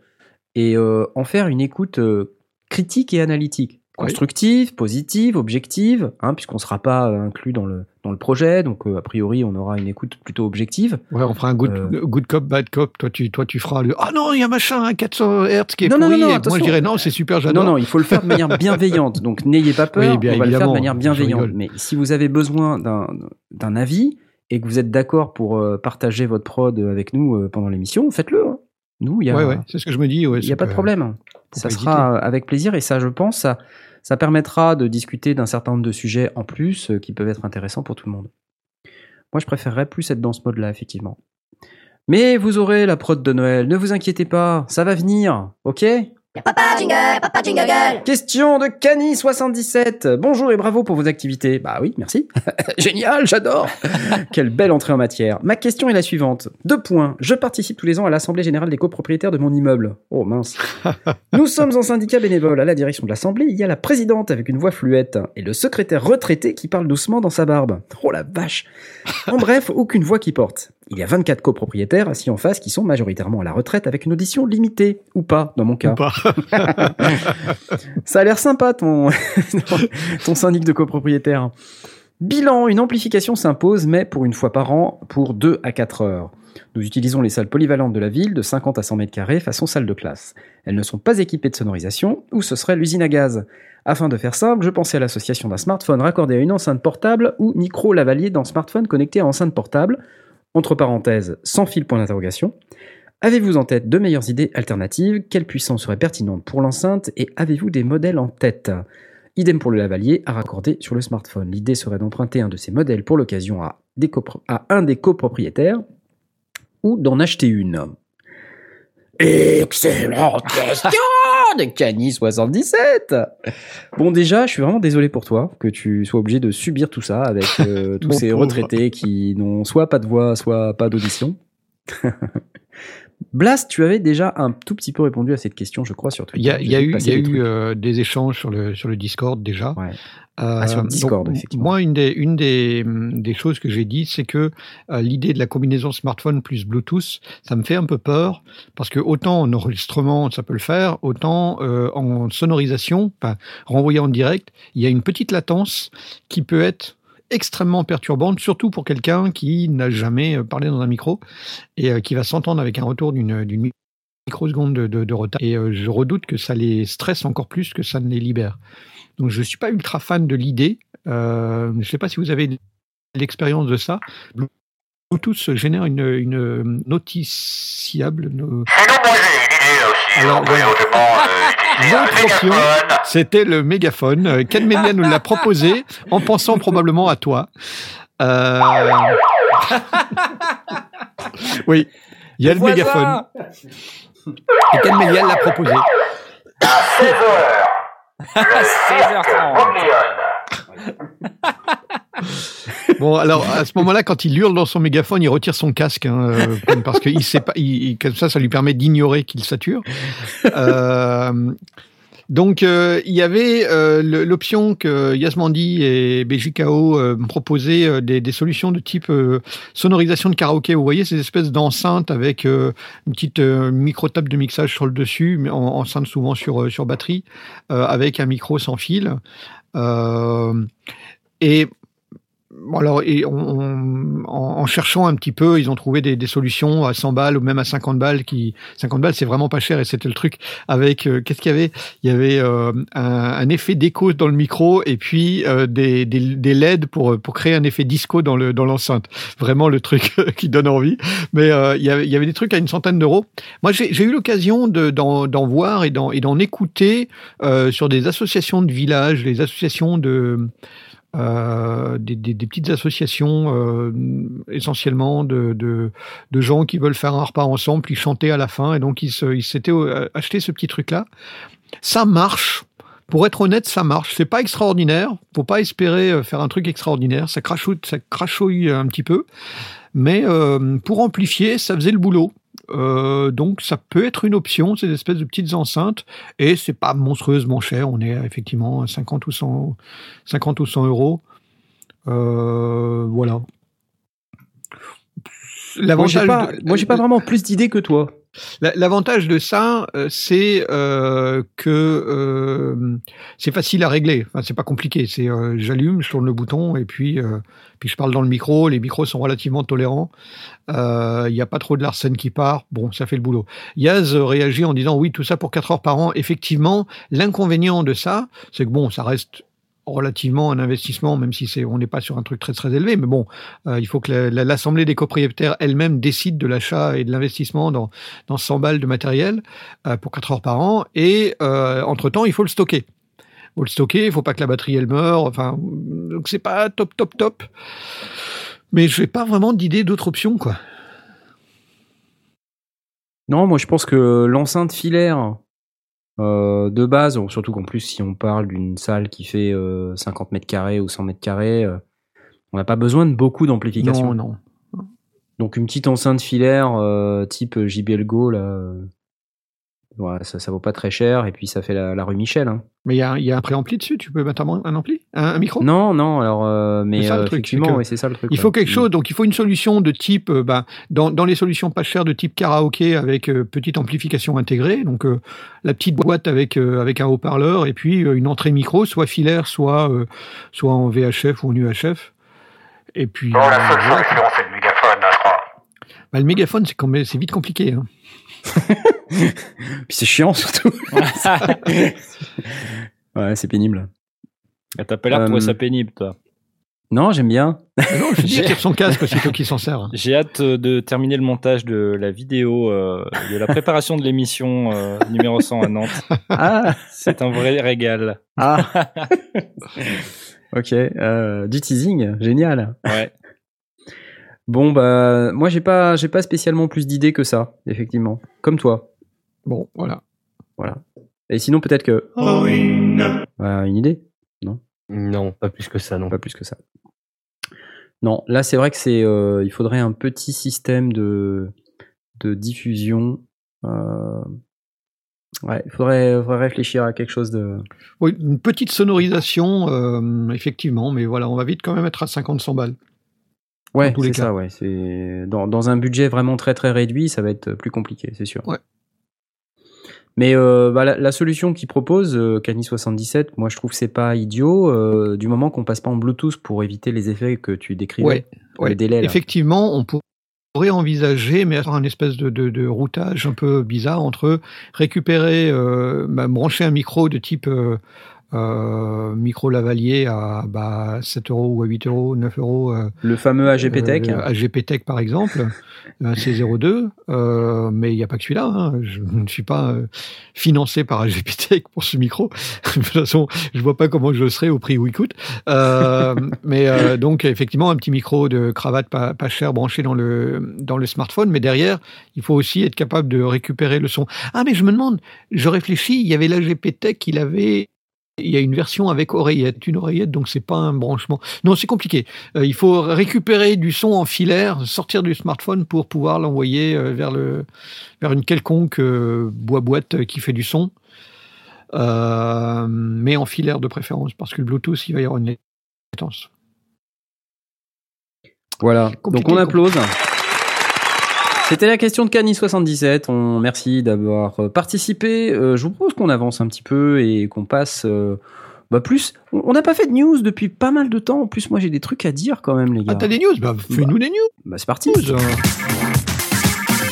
Speaker 1: et euh, en faire une écoute euh, critique et analytique.
Speaker 2: Oui.
Speaker 1: Constructive, positive, objective, hein, puisqu'on ne sera pas euh, inclus dans le, dans le projet. Donc, euh, a priori, on aura une écoute plutôt objective.
Speaker 2: Ouais, on fera un good,
Speaker 1: Euh.
Speaker 2: good cop, bad cop. Toi, tu, toi, tu feras le. Ah non, il y a machin, un 400 Hz qui est
Speaker 1: Non, non,
Speaker 2: pourri.
Speaker 1: non, non,
Speaker 2: et moi, je dirais non, c'est super,
Speaker 1: Non,
Speaker 2: j'adore.
Speaker 1: non, il faut le faire de manière bienveillante. Donc, n'ayez pas peur,
Speaker 2: Oui, bien
Speaker 1: on va le faire de manière bienveillante. Mais si vous avez besoin d'un avis et que vous êtes d'accord pour euh, partager votre prod avec nous pendant l'émission, faites-le. hein. Nous, il y a,
Speaker 2: Ouais, ouais, c'est ce que je me dis.
Speaker 1: Il n'y a pas de problème. Ça sera avec plaisir. Et ça, je pense, ça, ça permettra de discuter d'un certain nombre de sujets en plus euh, qui peuvent être intéressants pour tout le monde. Moi, je préférerais plus être dans ce mode-là, effectivement. Mais vous aurez la prod de Noël, ne vous inquiétez pas, ça va venir, ok?
Speaker 5: Papa jingle, papa jingle girl.
Speaker 1: Question de Cani77. Bonjour et bravo pour vos activités. Bah oui, merci. Génial, j'adore. Quelle belle entrée en matière. Ma question est la suivante. Deux points. Je participe tous les ans à l'Assemblée Générale des copropriétaires de mon immeuble. Oh mince. Nous sommes en syndicat bénévole. À la direction de l'Assemblée, il y a la présidente avec une voix fluette et le secrétaire retraité qui parle doucement dans sa barbe. Oh la vache. En bref, aucune voix qui porte. Il y a 24 copropriétaires assis en face qui sont majoritairement à la retraite avec une audition limitée. Ou pas, dans mon cas.
Speaker 2: Ou pas.
Speaker 1: Ça a l'air sympa ton, ton syndic de copropriétaires. Bilan, une amplification s'impose, mais pour une fois par an, pour 2 à 4 heures. Nous utilisons les salles polyvalentes de la ville de 50 à 100 mètres carrés façon salle de classe. Elles ne sont pas équipées de sonorisation, ou ce serait l'usine à gaz. Afin de faire simple, je pensais à l'association d'un smartphone raccordé à une enceinte portable ou micro lavalier dans smartphone connecté à enceinte portable, entre parenthèses, sans fil point d'interrogation. Avez-vous en tête de meilleures idées alternatives? Quelle puissance serait pertinente pour l'enceinte? Et avez-vous des modèles en tête? Idem pour le lavalier à raccorder sur le smartphone. L'idée serait d'emprunter un de ces modèles pour l'occasion à, à un des copropriétaires ou d'en acheter une. Excellente question de Cani77 Bon déjà, je suis vraiment désolé pour toi que tu sois obligé de subir tout ça avec euh, tous ces
Speaker 2: pauvre.
Speaker 1: retraités qui n'ont soit pas de voix, soit pas d'audition. Blast, tu avais déjà un tout petit peu répondu à cette question, je crois, sur Twitter.
Speaker 2: Il y a, eu, y a eu euh, des échanges sur le, sur le Discord déjà.
Speaker 1: Ouais.
Speaker 2: Euh,
Speaker 1: Ah, sur le Discord,
Speaker 2: donc,
Speaker 1: effectivement.
Speaker 2: Moi, une des, une des, des choses que j'ai dit, c'est que euh, l'idée de la combinaison smartphone plus Bluetooth, ça me fait un peu peur, parce que autant en enregistrement, ça peut le faire, autant en sonorisation, renvoyé en direct, il y a une petite latence qui peut être extrêmement perturbante, surtout pour quelqu'un qui n'a jamais euh, parlé dans un micro et euh, qui va s'entendre avec un retour d'une d'une microseconde de, de, de retard. Et euh, je redoute que ça les stresse encore plus que ça ne les libère. Donc je ne suis pas ultra fan de l'idée. Euh, je ne sais pas si vous avez l'expérience de ça. Bluetooth génère une, une noticiable. no-
Speaker 6: Sinon, moi j'ai une idée là aussi.
Speaker 2: Alors, voilà.
Speaker 6: euh,
Speaker 2: L'autre option. C'était le mégaphone. Euh, Ken Melia nous l'a proposé en pensant probablement à toi. Euh, Oui, il y a le mégaphone. Et Ken Melia l'a proposé.
Speaker 6: À 16h.
Speaker 3: À 16h30.
Speaker 2: Bon, alors à ce moment-là, quand il hurle dans son mégaphone, il retire son casque hein, euh, parce que il sait pas, comme ça, ça lui permet d'ignorer qu'il sature. Euh, donc, euh, il y avait l'option que Yasmandi et BJKO euh, proposaient des, solutions de type sonorisation de karaoké. Vous voyez ces espèces d'enceintes avec une petite micro-table de mixage sur le dessus, mais en, enceinte souvent sur, sur batterie, avec un micro sans fil. Euh, et alors, on- on- en, en cherchant un petit peu, ils ont trouvé des, des solutions à 100 balles ou même à 50 balles. Qui 50 balles, c'est vraiment pas cher et c'était le truc. Avec euh, qu'est-ce qu'il y avait? Il y avait euh, un, un effet d'écho dans le micro et puis euh, des, des, des LED pour pour créer un effet disco dans le dans l'enceinte. Vraiment le truc qui donne envie. Mais euh, il y avait il y avait des trucs à une centaine d'euros. Moi, j'ai eu l'occasion de- d'en voir et d'en et d'en écouter euh, sur des associations de villages, les associations de euh, des, petites associations euh, essentiellement de, de, gens qui veulent faire un repas ensemble, puis chanter à la fin, et donc ils s'étaient euh, acheté ce petit truc-là. Ça marche. Pour être honnête, ça marche. C'est pas extraordinaire. Faut pas espérer faire un truc extraordinaire. Ça crachouille, ça crachouille un petit peu. Mais pour amplifier, ça faisait le boulot. Euh, donc ça peut être une option, ces espèces de petites enceintes, et c'est pas monstrueusement cher. On est effectivement à 50 ou 100, 50 ou 100 euros. Euh, voilà.
Speaker 1: Moi, j'ai
Speaker 2: L'avantage
Speaker 1: pas,
Speaker 2: de-
Speaker 1: moi, j'ai pas vraiment plus d'idées que toi.
Speaker 2: La- L'avantage de ça, euh, c'est euh, que euh, c'est facile à régler. Enfin, c'est pas compliqué. C'est j'allume, je tourne le bouton et puis puis je parle dans le micro. Les micros sont relativement tolérants. Il n'y a pas trop de l'arsène qui part. Bon, ça fait le boulot. Yaz réagit en disant oui, tout ça pour 4 heures par an. Effectivement, l'inconvénient de ça, c'est que bon, ça reste relativement un investissement, même si c'est on n'est pas sur un truc très très élevé, mais bon, euh, il faut que la- la- l'assemblée des copropriétaires elle-même décide de l'achat et de l'investissement dans dans 100 balles de matériel euh, pour 4 heures par an. Et euh, entre-temps, il faut le stocker. Il faut le stocker, il faut pas que la batterie elle meure. Enfin, donc c'est pas top, top, top. Mais je n'ai pas vraiment d'idée d'autres options, quoi.
Speaker 1: Non, moi, je pense que l'enceinte filaire Euh, de base, surtout qu'en plus, si on parle d'une salle qui fait euh, 50 mètres carrés ou 100 mètres carrés, euh, on n'a pas besoin de beaucoup d'amplification.
Speaker 2: Non, non.
Speaker 1: Donc une petite enceinte filaire euh, type JBL Go, là, euh, ouais, ça, ça vaut pas très cher, et puis ça fait la, la rue Michel. Hein.
Speaker 2: Mais il y a, il y a un préampli dessus, tu peux mettre un, un ampli? Un, un micro?
Speaker 1: Non, non, alors, euh, mais
Speaker 2: C'est ça, le
Speaker 1: euh,
Speaker 2: truc,
Speaker 1: effectivement,
Speaker 2: c'est que
Speaker 1: ouais, c'est ça le truc.
Speaker 2: Il
Speaker 1: ouais.
Speaker 2: faut quelque chose, donc il faut une solution de type, euh, ben, dans, dans les solutions pas chères de type karaoké avec euh, petite amplification intégrée, donc euh, la petite boîte avec, euh, avec un haut-parleur et puis euh, une entrée micro, soit filaire, soit, euh, soit en VHF ou en UHF. Et puis,
Speaker 6: Bon, la seule solution, c'est le mégaphone, je crois.
Speaker 2: Bah, le mégaphone, c'est quand même- c'est vite compliqué. hein.
Speaker 1: Puis c'est chiant surtout. ouais, c'est pénible.
Speaker 3: Ah, T'as pas l'air de trouver
Speaker 1: Euh,
Speaker 3: ça pénible, toi.
Speaker 1: Non, j'aime bien.
Speaker 2: Mais non, je dis, son casque, c'est toi qui s'en sert.
Speaker 3: J'ai hâte euh, de terminer le montage de la vidéo euh, de la préparation de l'émission euh, numéro 100 à Nantes.
Speaker 1: Ah,
Speaker 3: C'est un vrai régal.
Speaker 1: ah. ok, euh, du teasing, génial.
Speaker 3: Ouais.
Speaker 1: Bon bah moi j'ai pas j'ai pas spécialement plus d'idées que ça, effectivement. Comme toi.
Speaker 2: Bon, voilà.
Speaker 1: Voilà. Et sinon peut-être que Ouais, une idée
Speaker 4: Non, pas plus que ça, non.
Speaker 1: pas plus que ça. Non, là c'est vrai que c'est euh, il faudrait un petit système de de diffusion. euh, Ouais, il faudrait, faudrait réfléchir à quelque chose de.
Speaker 2: Oui, une petite sonorisation, euh, effectivement, mais voilà, on va vite quand même être à 50-100 balles.
Speaker 1: Ouais, c'est ça. Ouais, c'est dans, dans un budget vraiment très très réduit, ça va être plus compliqué, c'est sûr.
Speaker 2: Ouais.
Speaker 1: Mais euh, bah, la, la solution qu'il propose, euh, Cani 77, moi je trouve que c'est pas idiot, euh, du moment qu'on passe pas en Bluetooth pour éviter les effets que tu décrivais.
Speaker 2: Ouais, ouais.
Speaker 1: Le délai, là.
Speaker 2: Effectivement, on pourrait envisager, mais avoir un espèce de, de, de routage un peu bizarre entre récupérer, euh, bah, brancher un micro de type euh, micro lavalier à bah, 7 euros ou à 8 euros, 9 euros. euh,
Speaker 1: Le fameux AGP Tech.
Speaker 2: euh, AGP Tech, par exemple, C02, euh, mais il n'y a pas que celui-là. hein. Je ne suis pas financé par AGP Tech pour ce micro. de toute façon, je vois pas comment je serai au prix où il coûte. Euh, mais euh, donc, effectivement, un petit micro de cravate pas, pas cher branché dans le, dans le smartphone, mais derrière, il faut aussi être capable de récupérer le son. Ah, mais je me demande, je réfléchis, il y avait l'AGP Tech, il avait il y a une version avec oreillette, une oreillette, donc c'est pas un branchement. Non, c'est compliqué. Euh, il faut récupérer du son en filaire, sortir du smartphone pour pouvoir l'envoyer euh, vers le vers une quelconque euh, boîte qui fait du son, mais en filaire de préférence, parce que le Bluetooth, il va y avoir une latence.
Speaker 1: Voilà. Donc on applause. C'était la question de Cani 77. On merci d'avoir euh, participé. Euh, je vous propose qu'on avance un petit peu et qu'on passe. euh, bah plus, on n'a pas fait de news depuis pas mal de temps. En plus, moi j'ai des trucs à dire quand même, les gars.
Speaker 2: Ah, t'as des news? Bah, fais-nous des news.
Speaker 1: Bah c'est parti.
Speaker 2: Euh,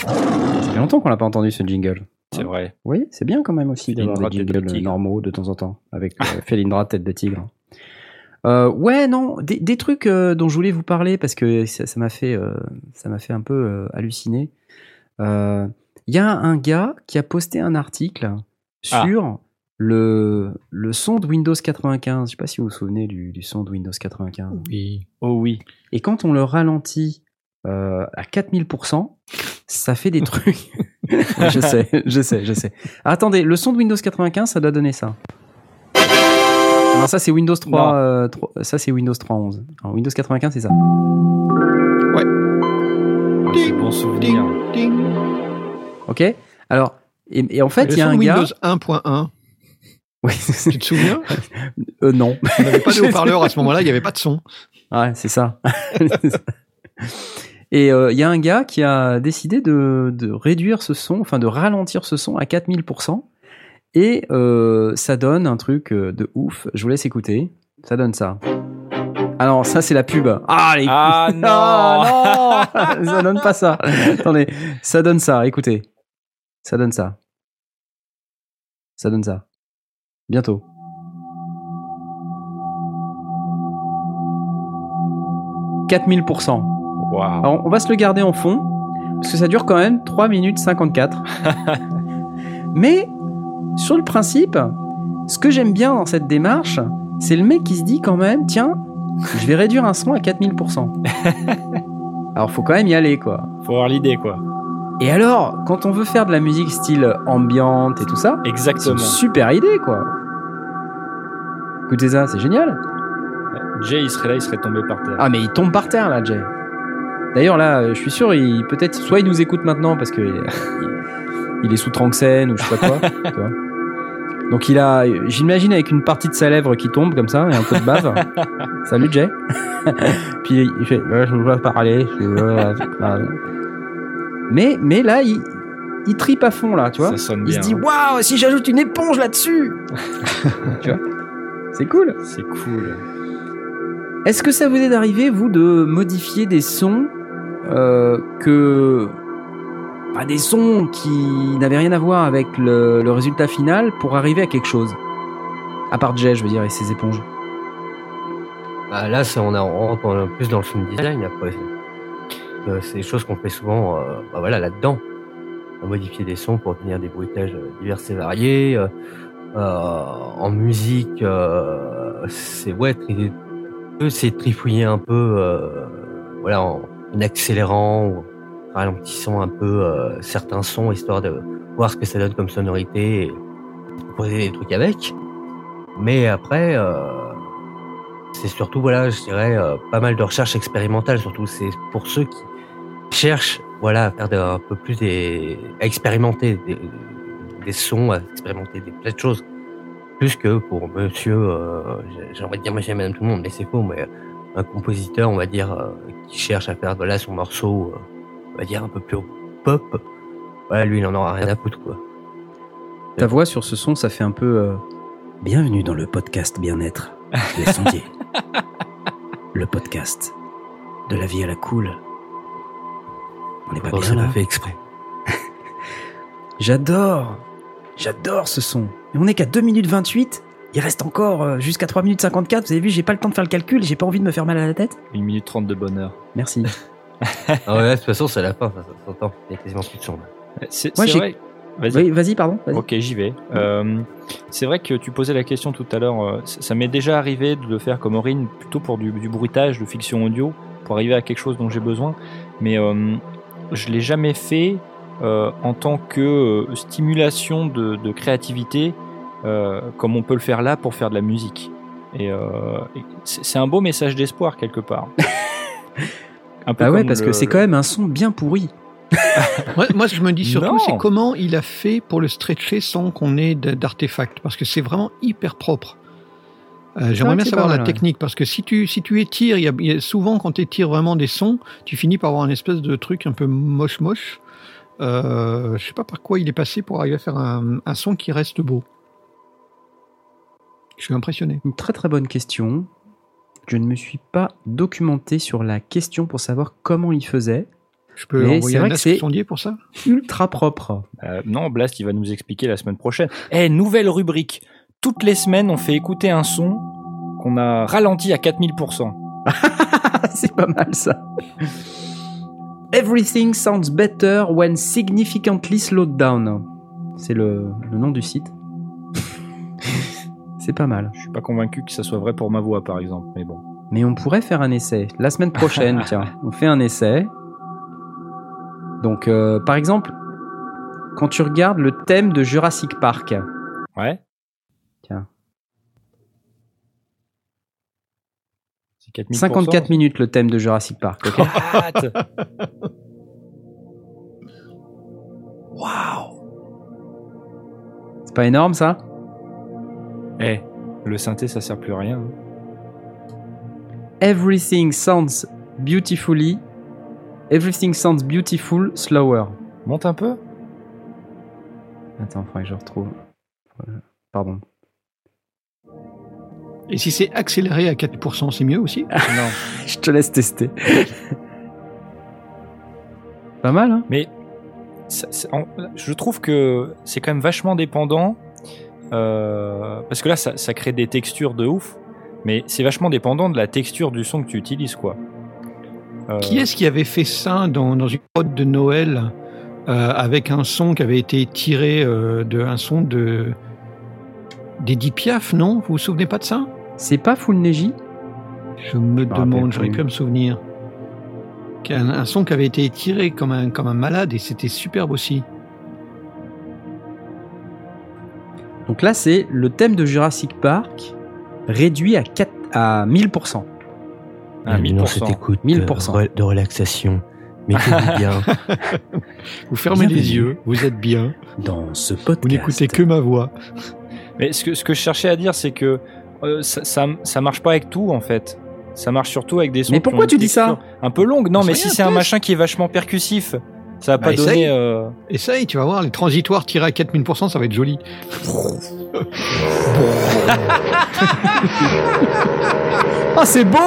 Speaker 1: Ça fait longtemps qu'on n'a pas entendu ce jingle.
Speaker 3: C'est vrai.
Speaker 1: Oui, c'est bien quand même aussi d'avoir des jingles normaux de temps en temps avec euh, Felindra tête de tigre. Euh, ouais, non, des, des trucs euh, dont je voulais vous parler parce que ça m'a fait, euh, ça m'a fait un peu euh, halluciner. Euh, Il y a un gars qui a posté un article
Speaker 3: Ah.
Speaker 1: sur le, le son de Windows 95. Je sais pas si vous vous souvenez du, du son de Windows 95.
Speaker 2: oui.
Speaker 3: Oh oui.
Speaker 1: Et quand on le ralentit euh, à 4000%, ça fait des trucs. je sais, je sais, je sais. Attendez, le son de Windows 95, ça doit donner ça. Non, ça c'est Windows 3,
Speaker 3: Non.
Speaker 1: euh, 3 ça c'est Windows 3.11. Alors, Windows 95, c'est ça.
Speaker 3: Oh, c'est bon souvenir.
Speaker 2: Ding.
Speaker 1: Ok Alors, et, et en fait, il y a un gars.
Speaker 2: Windows 1.1,
Speaker 1: Ouais,
Speaker 2: tu te souviens?
Speaker 1: Euh, non.
Speaker 2: On n'avait pas de haut-parleur à ce moment-là, il n'y avait pas de son.
Speaker 1: Ouais, c'est ça. Et euh, il y a un gars qui a décidé de, de réduire ce son, enfin de ralentir ce son à 4000%. Et euh, ça donne un truc euh, de ouf. Je vous laisse écouter. Ça donne ça. Alors ça c'est la pub. Ah, les...
Speaker 3: Ah non
Speaker 1: Ah, non Ça donne pas ça. Attendez, ça donne ça. Écoutez. Ça donne ça. Ça donne ça. Bientôt. « 4000%.
Speaker 3: Waouh.
Speaker 1: Alors, on va se le garder en fond, parce que ça dure quand même 3 minutes 54. Mais, sur le principe, ce que j'aime bien dans cette démarche, c'est le mec qui se dit quand même, tiens, je vais réduire un son à 4000%. Alors, faut quand même y aller, quoi.
Speaker 3: Faut avoir l'idée, quoi.
Speaker 1: Et alors, quand on veut faire de la musique style ambiante et tout ça, c'est une
Speaker 3: Exactement.
Speaker 1: super idée, quoi. Écoutez ça, c'est génial.
Speaker 3: Jay, il serait là, il serait tombé par terre.
Speaker 1: Ah, mais il tombe par terre, là, Jay. D'ailleurs, là, je suis sûr, il peut-être, soit il nous écoute maintenant parce que il, il est sous Tranxène ou je sais pas quoi. tu vois. Donc il a, j'imagine avec une partie de sa lèvre qui tombe comme ça et un peu de bave. Salut Jay. Puis il fait, Ouais, je veux parler. je veux pas- Mais mais là il, il tripe à fond là, tu vois.
Speaker 3: Ça sonne
Speaker 1: Il
Speaker 3: bien.
Speaker 1: se dit
Speaker 3: hein.
Speaker 1: waouh si j'ajoute une éponge là-dessus. tu vois. C'est cool.
Speaker 3: C'est cool.
Speaker 1: Est-ce que ça vous est d'arriver, vous, de modifier des sons euh, que. Pas des sons qui n'avaient rien à voir avec le, le résultat final pour arriver à quelque chose À part Jay, je veux dire, et ses éponges.
Speaker 4: Bah, là, c'est- on, a, on rentre en- plus dans le sound design après. Euh, c'est des choses qu'on fait souvent euh, bah, voilà, là-dedans. Modifier des sons pour obtenir des bruitages euh, divers et variés. euh, en musique, c'est ouais, c'est trifouiller un peu voilà, en, accélérant ralentissant un peu euh, certains sons, histoire de voir ce que ça donne comme sonorité et proposer des trucs avec. Mais après, euh, c'est surtout, voilà, je dirais, euh, pas mal de recherches expérimentales, surtout. C'est pour ceux qui cherchent, voilà, à faire un peu plus des. à expérimenter des, sons, à expérimenter des plein de choses. Plus que pour monsieur, j'ai- envie de dire monsieur et madame tout le monde, mais c'est faux, mais un compositeur, on va dire, qui cherche à faire, voilà, son morceau, on va dire, un peu plus pop, voilà, lui, il en aura rien à foutre, quoi.
Speaker 1: Ta voix sur ce son, ça fait un peu. euh, Bienvenue dans le podcast Bien-être de Sondier. le podcast de la vie à la cool. On n'est pas
Speaker 4: Bon,
Speaker 1: bien
Speaker 4: c'est
Speaker 1: là
Speaker 4: pas fait exprès.
Speaker 1: J'adore J'adore ce son. Et on est qu'à 2 minutes 28 il reste encore euh, jusqu'à 3 minutes 54. Vous avez vu, j'ai pas le temps de faire le calcul, j'ai pas envie de me faire mal à la tête.
Speaker 3: 1 minute 30 de bonheur.
Speaker 1: Merci.
Speaker 4: Ah ouais, de toute façon, c'est la fin, ça, s'entend. Il y a quasiment plus de.
Speaker 3: C'est vrai. Vas-y.
Speaker 1: Oui, vas-y, pardon.
Speaker 3: Ok, j'y vais. Euh, c'est vrai que tu posais la question tout à l'heure. euh, ça ça m'est déjà arrivé de le faire comme Aurine, plutôt pour du, du bruitage, de fiction audio, pour arriver à quelque chose dont j'ai besoin. Mais euh, je l'ai jamais fait euh, en tant que euh, stimulation de, de créativité, euh, comme on peut le faire là pour faire de la musique. Et, euh, c'est un beau message d'espoir quelque part. Un peu
Speaker 1: Bah ouais, parce
Speaker 3: le-
Speaker 1: que c'est quand même un son bien pourri.
Speaker 2: Ouais, moi, je me dis surtout, c'est comment il a fait pour le stretcher sans qu'on ait d'artefacts, parce que c'est vraiment hyper propre. Euh, J'aimerais bien savoir la
Speaker 1: ouais.
Speaker 2: technique, parce que si tu, si tu étires, il y a, il y a souvent quand tu étires vraiment des sons, tu finis par avoir une espèce de truc un peu moche-moche. Euh, je sais pas par quoi il est passé pour arriver à faire un, un son qui reste beau. Je suis impressionné.
Speaker 1: Une très très bonne question. Je ne me suis pas documenté sur la question pour savoir comment il faisait.
Speaker 2: Je peux
Speaker 1: Mais
Speaker 2: envoyer
Speaker 1: c'est
Speaker 2: un
Speaker 1: vrai que
Speaker 2: ask
Speaker 1: c'est-
Speaker 2: sondier pour ça?
Speaker 1: Ultra propre.
Speaker 3: Euh, non, Blast, il va nous expliquer la semaine prochaine. Eh, nouvelle rubrique. Toutes les semaines, on fait écouter un son qu'on a ralenti à 4000%.
Speaker 1: c'est pas mal ça. Everything sounds better when significantly slowed down. C'est le, le nom du site. c'est pas mal.
Speaker 3: Je suis pas convaincu que ça soit vrai pour ma voix, par exemple, mais bon.
Speaker 1: Mais on pourrait faire un essai. La semaine prochaine, tiens, on fait un essai. Donc, euh, par exemple, quand tu regardes le thème de Jurassic Park,
Speaker 3: Ouais.
Speaker 1: Tiens.
Speaker 3: C'est 4000%.
Speaker 1: 54 minutes le thème de Jurassic Park, ok
Speaker 3: What? Waouh
Speaker 1: C'est pas énorme ça?
Speaker 3: Eh, le synthé, ça sert plus à rien. hein.
Speaker 1: Everything sounds beautifully. Everything sounds beautiful slower.
Speaker 3: Monte un peu
Speaker 1: Attends, faudrait que je retrouve. Pardon.
Speaker 2: Et si c'est accéléré à 4%, c'est mieux aussi?
Speaker 3: Non.
Speaker 1: Je te laisse tester. pas mal, hein?
Speaker 3: Mais ça- ça- en- je trouve que c'est quand même vachement dépendant. Euh, parce que là, ça, ça crée des textures de ouf. Mais c'est vachement dépendant de la texture du son que tu utilises, quoi. Euh,
Speaker 2: Qui est-ce qui avait fait ça dans, dans une prod de Noël euh, avec un son qui avait été tiré euh, de un son de d'Edith Piaf, non? Vous vous souvenez pas de ça?
Speaker 1: C'est pas Full Neji?
Speaker 2: Je me
Speaker 1: rappelle
Speaker 2: demande, j'aurais pu me souvenir. un, un son qui avait été étiré comme un, comme un malade et c'était superbe aussi.
Speaker 1: Donc là, c'est le thème de Jurassic Park réduit à, 4, à 1000%.
Speaker 3: Ah,
Speaker 4: Mais non,
Speaker 3: 1000%.
Speaker 4: cette écoute
Speaker 1: 1000%.
Speaker 4: de, re- de relaxation. Mettez-vous bien.
Speaker 2: Vous fermez les yeux, vous êtes bien,
Speaker 1: Dans ce podcast.
Speaker 2: vous n'écoutez que ma voix.
Speaker 3: Mais ce que, ce que je cherchais à dire, c'est que euh, ça, ça, ça marche pas avec tout, en fait. Ça marche surtout avec des sons.
Speaker 1: Mais pourquoi tu dis ça
Speaker 3: Un peu longue. Non, mais si c'est un machin qui est vachement percussif, ça va
Speaker 2: Bah,
Speaker 3: pas
Speaker 2: essaye.
Speaker 3: donner. euh,
Speaker 2: Essaye, tu vas voir, les transitoires tirés à 4000%, ça va être joli.
Speaker 1: Ah, c'est beau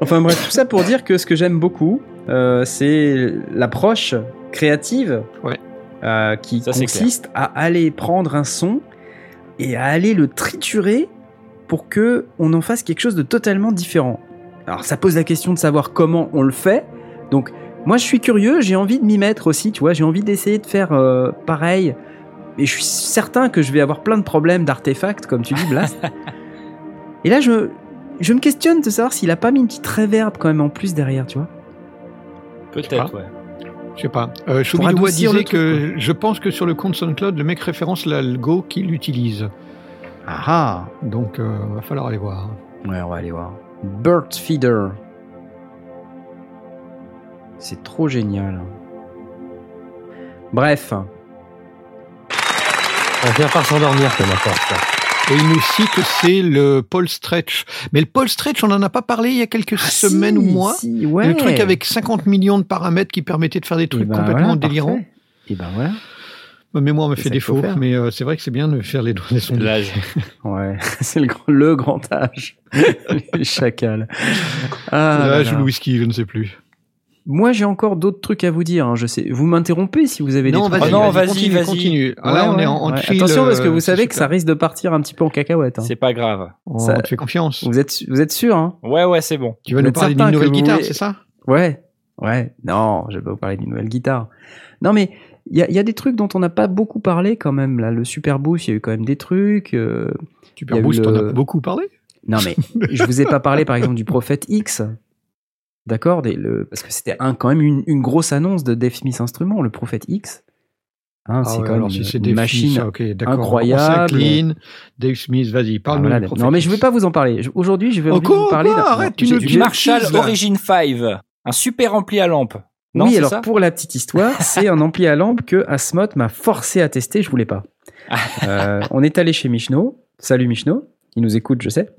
Speaker 1: Enfin bref, tout ça pour dire que ce que j'aime beaucoup, euh, c'est l'approche créative
Speaker 2: Ouais.
Speaker 1: euh, qui
Speaker 3: Ça,
Speaker 1: consiste à aller prendre un son et à aller le triturer pour que on en fasse quelque chose de totalement différent. Alors ça pose la question de savoir comment on le fait. Donc moi je suis curieux, j'ai envie de m'y mettre aussi, tu vois, j'ai envie d'essayer de faire euh, pareil. Et je suis certain que je vais avoir plein de problèmes d'artefacts, comme tu dis, Blast. et là, je, je me questionne de savoir s'il a pas mis une petite reverb quand même en plus derrière, tu vois.
Speaker 3: Peut-être, ouais.
Speaker 2: Je sais pas. Euh, Choubidoua
Speaker 1: adoucir
Speaker 2: disait
Speaker 1: truc,
Speaker 2: que je pense que sur le compte SoundCloud, le mec référence l'algo qu'il utilise.
Speaker 1: Ah
Speaker 2: Donc, euh, va falloir aller voir.
Speaker 1: Ouais, on va aller voir. Bird Feeder. C'est trop génial. Bref.
Speaker 4: On vient par s'endormir, comme n'importe ça.
Speaker 2: Et il nous cite que c'est le Paul Stretch. Mais le Paul Stretch, on en a pas parlé il y a quelques
Speaker 1: Ah,
Speaker 2: semaines
Speaker 1: si,
Speaker 2: ou mois.
Speaker 1: si, ouais.
Speaker 2: Le truc avec 50 millions de paramètres qui permettaient de faire des trucs
Speaker 1: ben
Speaker 2: complètement
Speaker 1: voilà,
Speaker 2: délirants.
Speaker 1: parfait. Et ben voilà.
Speaker 2: Ma mémoire me fait défaut, mais euh, c'est vrai que c'est bien de faire les, les sons.
Speaker 3: L'âge.
Speaker 1: Ouais, c'est le, grand- le grand âge. Les chacals. Ah,
Speaker 2: je
Speaker 1: là.
Speaker 2: le whisky, je ne sais plus.
Speaker 1: Moi, j'ai encore d'autres trucs à vous dire. hein, Je sais. Vous m'interrompez si vous avez des
Speaker 2: Non,
Speaker 1: trucs.
Speaker 2: vas-y,
Speaker 3: Oh non,
Speaker 2: vas-y,
Speaker 3: vas-y,
Speaker 2: continue,
Speaker 3: vas-y.
Speaker 2: continue. Ah, là,
Speaker 1: Ouais,
Speaker 2: on
Speaker 1: ouais,
Speaker 2: est en, en
Speaker 1: ouais.
Speaker 2: chill,
Speaker 1: Attention parce que
Speaker 2: euh,
Speaker 1: vous savez que ça risque de partir un petit peu en cacahuète. hein.
Speaker 3: C'est pas grave.
Speaker 2: On
Speaker 1: ça-
Speaker 2: te fait confiance.
Speaker 1: Vous êtes, vous êtes sûr, hein
Speaker 3: Ouais, ouais, c'est bon.
Speaker 2: Tu vas nous parler d'une nouvelle guitare,
Speaker 1: voulez-
Speaker 2: c'est ça?
Speaker 1: Ouais, ouais. Non, je vais pas vous parler d'une nouvelle guitare. Non, mais il y a, il y a des trucs dont on n'a pas beaucoup parlé quand même. Là, le Super Boost, il y a eu quand même des trucs. euh,
Speaker 2: Super Boost, on a beaucoup parlé.
Speaker 1: Non, mais je vous ai pas parlé, par exemple, du Prophète X. D'accord? Le- Parce que c'était un, quand même une, une grosse annonce de Dave Smith Instruments, le Prophète X. Hein,
Speaker 2: Ah
Speaker 1: c'est
Speaker 2: ouais,
Speaker 1: quand même
Speaker 2: alors
Speaker 1: une, machine.
Speaker 2: Smith,
Speaker 1: incroyable.
Speaker 2: Dave Smith, vas-y,
Speaker 1: Ah,
Speaker 2: parle-nous.
Speaker 1: voilà,
Speaker 2: du Prophet
Speaker 1: non, mais je
Speaker 2: X.
Speaker 1: vais pas vous en parler. Aujourd'hui, je vais de vous parler.
Speaker 2: quoi
Speaker 1: d'un-
Speaker 2: Arrête, dis-
Speaker 3: Marshall. Origin 5. Un super ampli à lampe. Non,
Speaker 1: oui, alors
Speaker 3: ça
Speaker 1: pour la petite histoire, c'est un ampli à lampe que Asmot m'a forcé à tester, je voulais pas. Euh, on est allé chez Michno. Salut Michno, il nous écoute, je sais.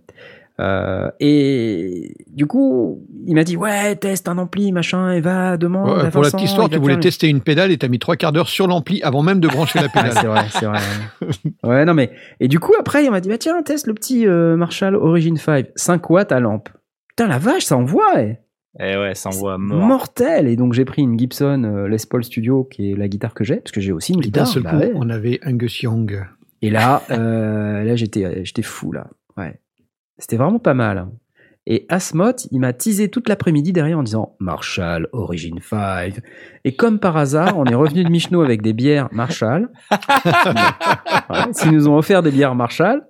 Speaker 1: Euh, et du coup, il m'a dit ouais, teste un ampli, machin, et va demande.
Speaker 2: Ouais,
Speaker 1: à
Speaker 2: pour la petite histoire, tu voulais
Speaker 1: faire-
Speaker 2: tester une pédale et t'as mis trois quarts d'heure sur l'ampli avant même de brancher la
Speaker 1: Ouais,
Speaker 2: pédale.
Speaker 1: c'est vrai, c'est vrai. ouais. Ouais, non mais et du coup après, il m'a dit bah tiens, teste le petit euh, Marshall Origin 5, 5 watts à lampe. Putain la vache, ça envoie. eh.
Speaker 3: Eh ouais, ça envoie mort.
Speaker 1: mortel. Et donc j'ai pris une Gibson euh, Les Paul Studio qui est la guitare que j'ai parce que j'ai aussi une
Speaker 2: Et d'un
Speaker 1: guitare
Speaker 2: seul
Speaker 1: bah
Speaker 2: coup,
Speaker 1: ouais.
Speaker 2: on avait Angus Young.
Speaker 1: et là euh, là j'étais j'étais fou là. Ouais. C'était vraiment pas mal. Et Asmot il m'a teasé toute l'après-midi derrière en disant Marshall Origin 5 et comme par hasard on est revenu de Michno avec des bières Marshall. Ouais, ils nous ont offert des bières Marshall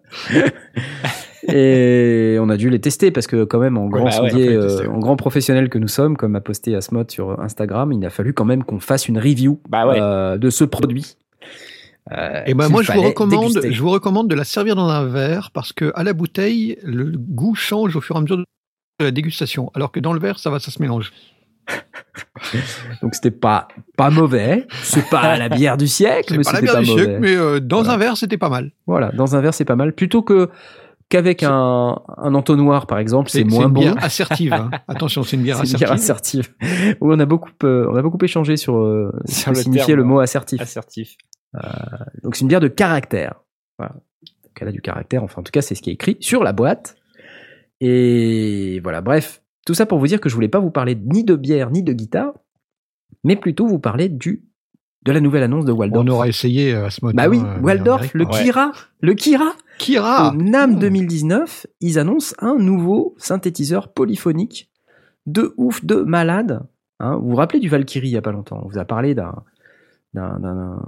Speaker 1: et on a dû les tester parce que quand même en grand
Speaker 3: bah ouais,
Speaker 1: sondier,
Speaker 2: tester,
Speaker 1: euh,
Speaker 2: ouais.
Speaker 1: en grand professionnel que nous sommes, comme a posté Asmod sur Instagram, il a fallu quand même qu'on fasse une review
Speaker 3: Bah ouais.
Speaker 1: euh, de ce produit. Euh,
Speaker 2: Et ben moi, je vous recommande,
Speaker 1: déguster.
Speaker 2: je vous recommande de la servir dans un verre parce que à la bouteille, le goût change au fur et à mesure de la dégustation, alors que dans le verre, ça va, ça se mélange.
Speaker 1: Donc c'était pas pas mauvais, c'est pas la bière du siècle,
Speaker 2: C'est
Speaker 1: mais
Speaker 2: pas la bière
Speaker 1: pas
Speaker 2: du
Speaker 1: mauvais.
Speaker 2: siècle, mais euh, dans
Speaker 1: Voilà.
Speaker 2: un verre, c'était pas mal.
Speaker 1: Voilà, dans un verre c'est pas mal. Plutôt que qu'avec un, un entonnoir par exemple, c'est moins
Speaker 2: une
Speaker 1: bon.
Speaker 2: bière assertive. hein. Attention, c'est une bière
Speaker 1: C'est une
Speaker 2: assertive.
Speaker 1: bière assertive. Oui, on a beaucoup, euh, on a beaucoup échangé sur, euh, ce
Speaker 3: Sur
Speaker 1: que
Speaker 3: le
Speaker 1: signifiait
Speaker 3: terme,
Speaker 1: le mot assertif.
Speaker 3: Assertif.
Speaker 1: Donc c'est une bière de caractère. Voilà. Donc elle a du caractère, enfin en tout cas c'est ce qui est écrit sur la boîte. Et voilà, bref, tout ça pour vous dire que je voulais pas vous parler ni de bière ni de guitare, mais plutôt vous parler du de la nouvelle annonce de Waldorf.
Speaker 2: On aura essayé euh, à ce moment
Speaker 1: Bah oui, Waldorf, le
Speaker 3: Ouais.
Speaker 1: Kira, le Kira.
Speaker 2: Kira.
Speaker 1: Au NAM
Speaker 2: Hmm.
Speaker 1: 2019, ils annoncent un nouveau synthétiseur polyphonique de ouf, de malade. Hein, vous vous rappelez du Valkyrie il y a pas longtemps? On vous a parlé d'un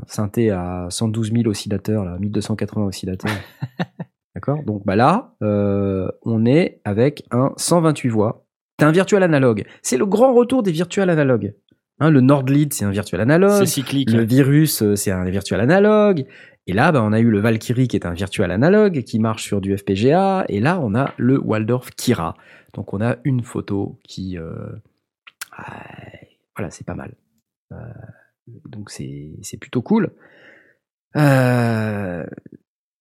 Speaker 1: synthé à 112 000 oscillateurs, là, 1280 oscillateurs. D'accord? Donc bah là, euh, on est avec un 128 voix. C'est un virtual analogue. C'est le grand retour des virtuels analogues. Hein, le Nordlead, c'est un virtuel analogue.
Speaker 3: C'est cyclique.
Speaker 1: Le virus, euh, c'est un virtuel analogue. Et là, bah, on a eu le Valkyrie qui est un virtual analogue qui marche sur du FPGA. Et là, on a le Waldorf Kira. Donc, on a une photo qui, euh, ah, voilà, c'est pas mal. Euh, donc, c'est c'est plutôt cool. Euh,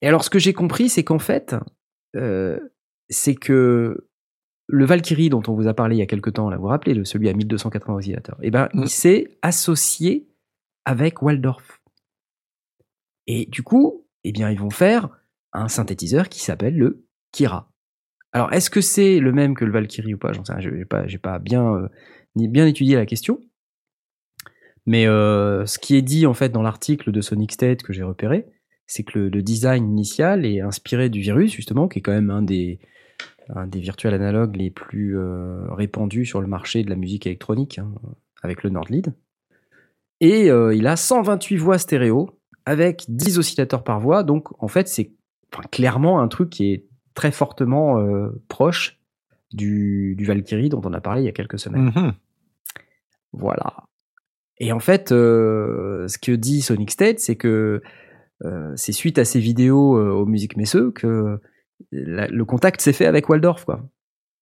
Speaker 1: et alors, ce que j'ai compris, c'est qu'en fait, c'est que le Valkyrie dont on vous a parlé il y a quelques temps, là, vous vous rappelez, le- celui à 1280 oscillateurs, eh ben,
Speaker 2: Mm.
Speaker 1: il s'est associé avec Waldorf. Et du coup, eh bien, ils vont faire un synthétiseur qui s'appelle le Kira. Alors, est-ce que c'est le même que le Valkyrie ou pas? J'en sais rien, j'ai pas, j'ai pas bien, euh, bien étudié la question. Mais euh, ce qui est dit en fait dans l'article de Sonic State que j'ai repéré, c'est que le, le design initial est inspiré du virus justement, qui est quand même un des un des virtuels analogues les plus euh, répandus sur le marché de la musique électronique, hein, avec le Nordlead. Et euh, il a 128 voix stéréo avec 10 oscillateurs par voix, donc en fait c'est enfin, clairement un truc qui est très fortement euh, proche du, du Valkyrie dont on a parlé il y a quelques semaines.
Speaker 2: Mhm.
Speaker 1: Voilà. Et en fait, euh, ce que dit Sonic State, c'est que euh, c'est suite à ces vidéos aux musiques Messeux que la- le contact s'est fait avec Waldorf, quoi.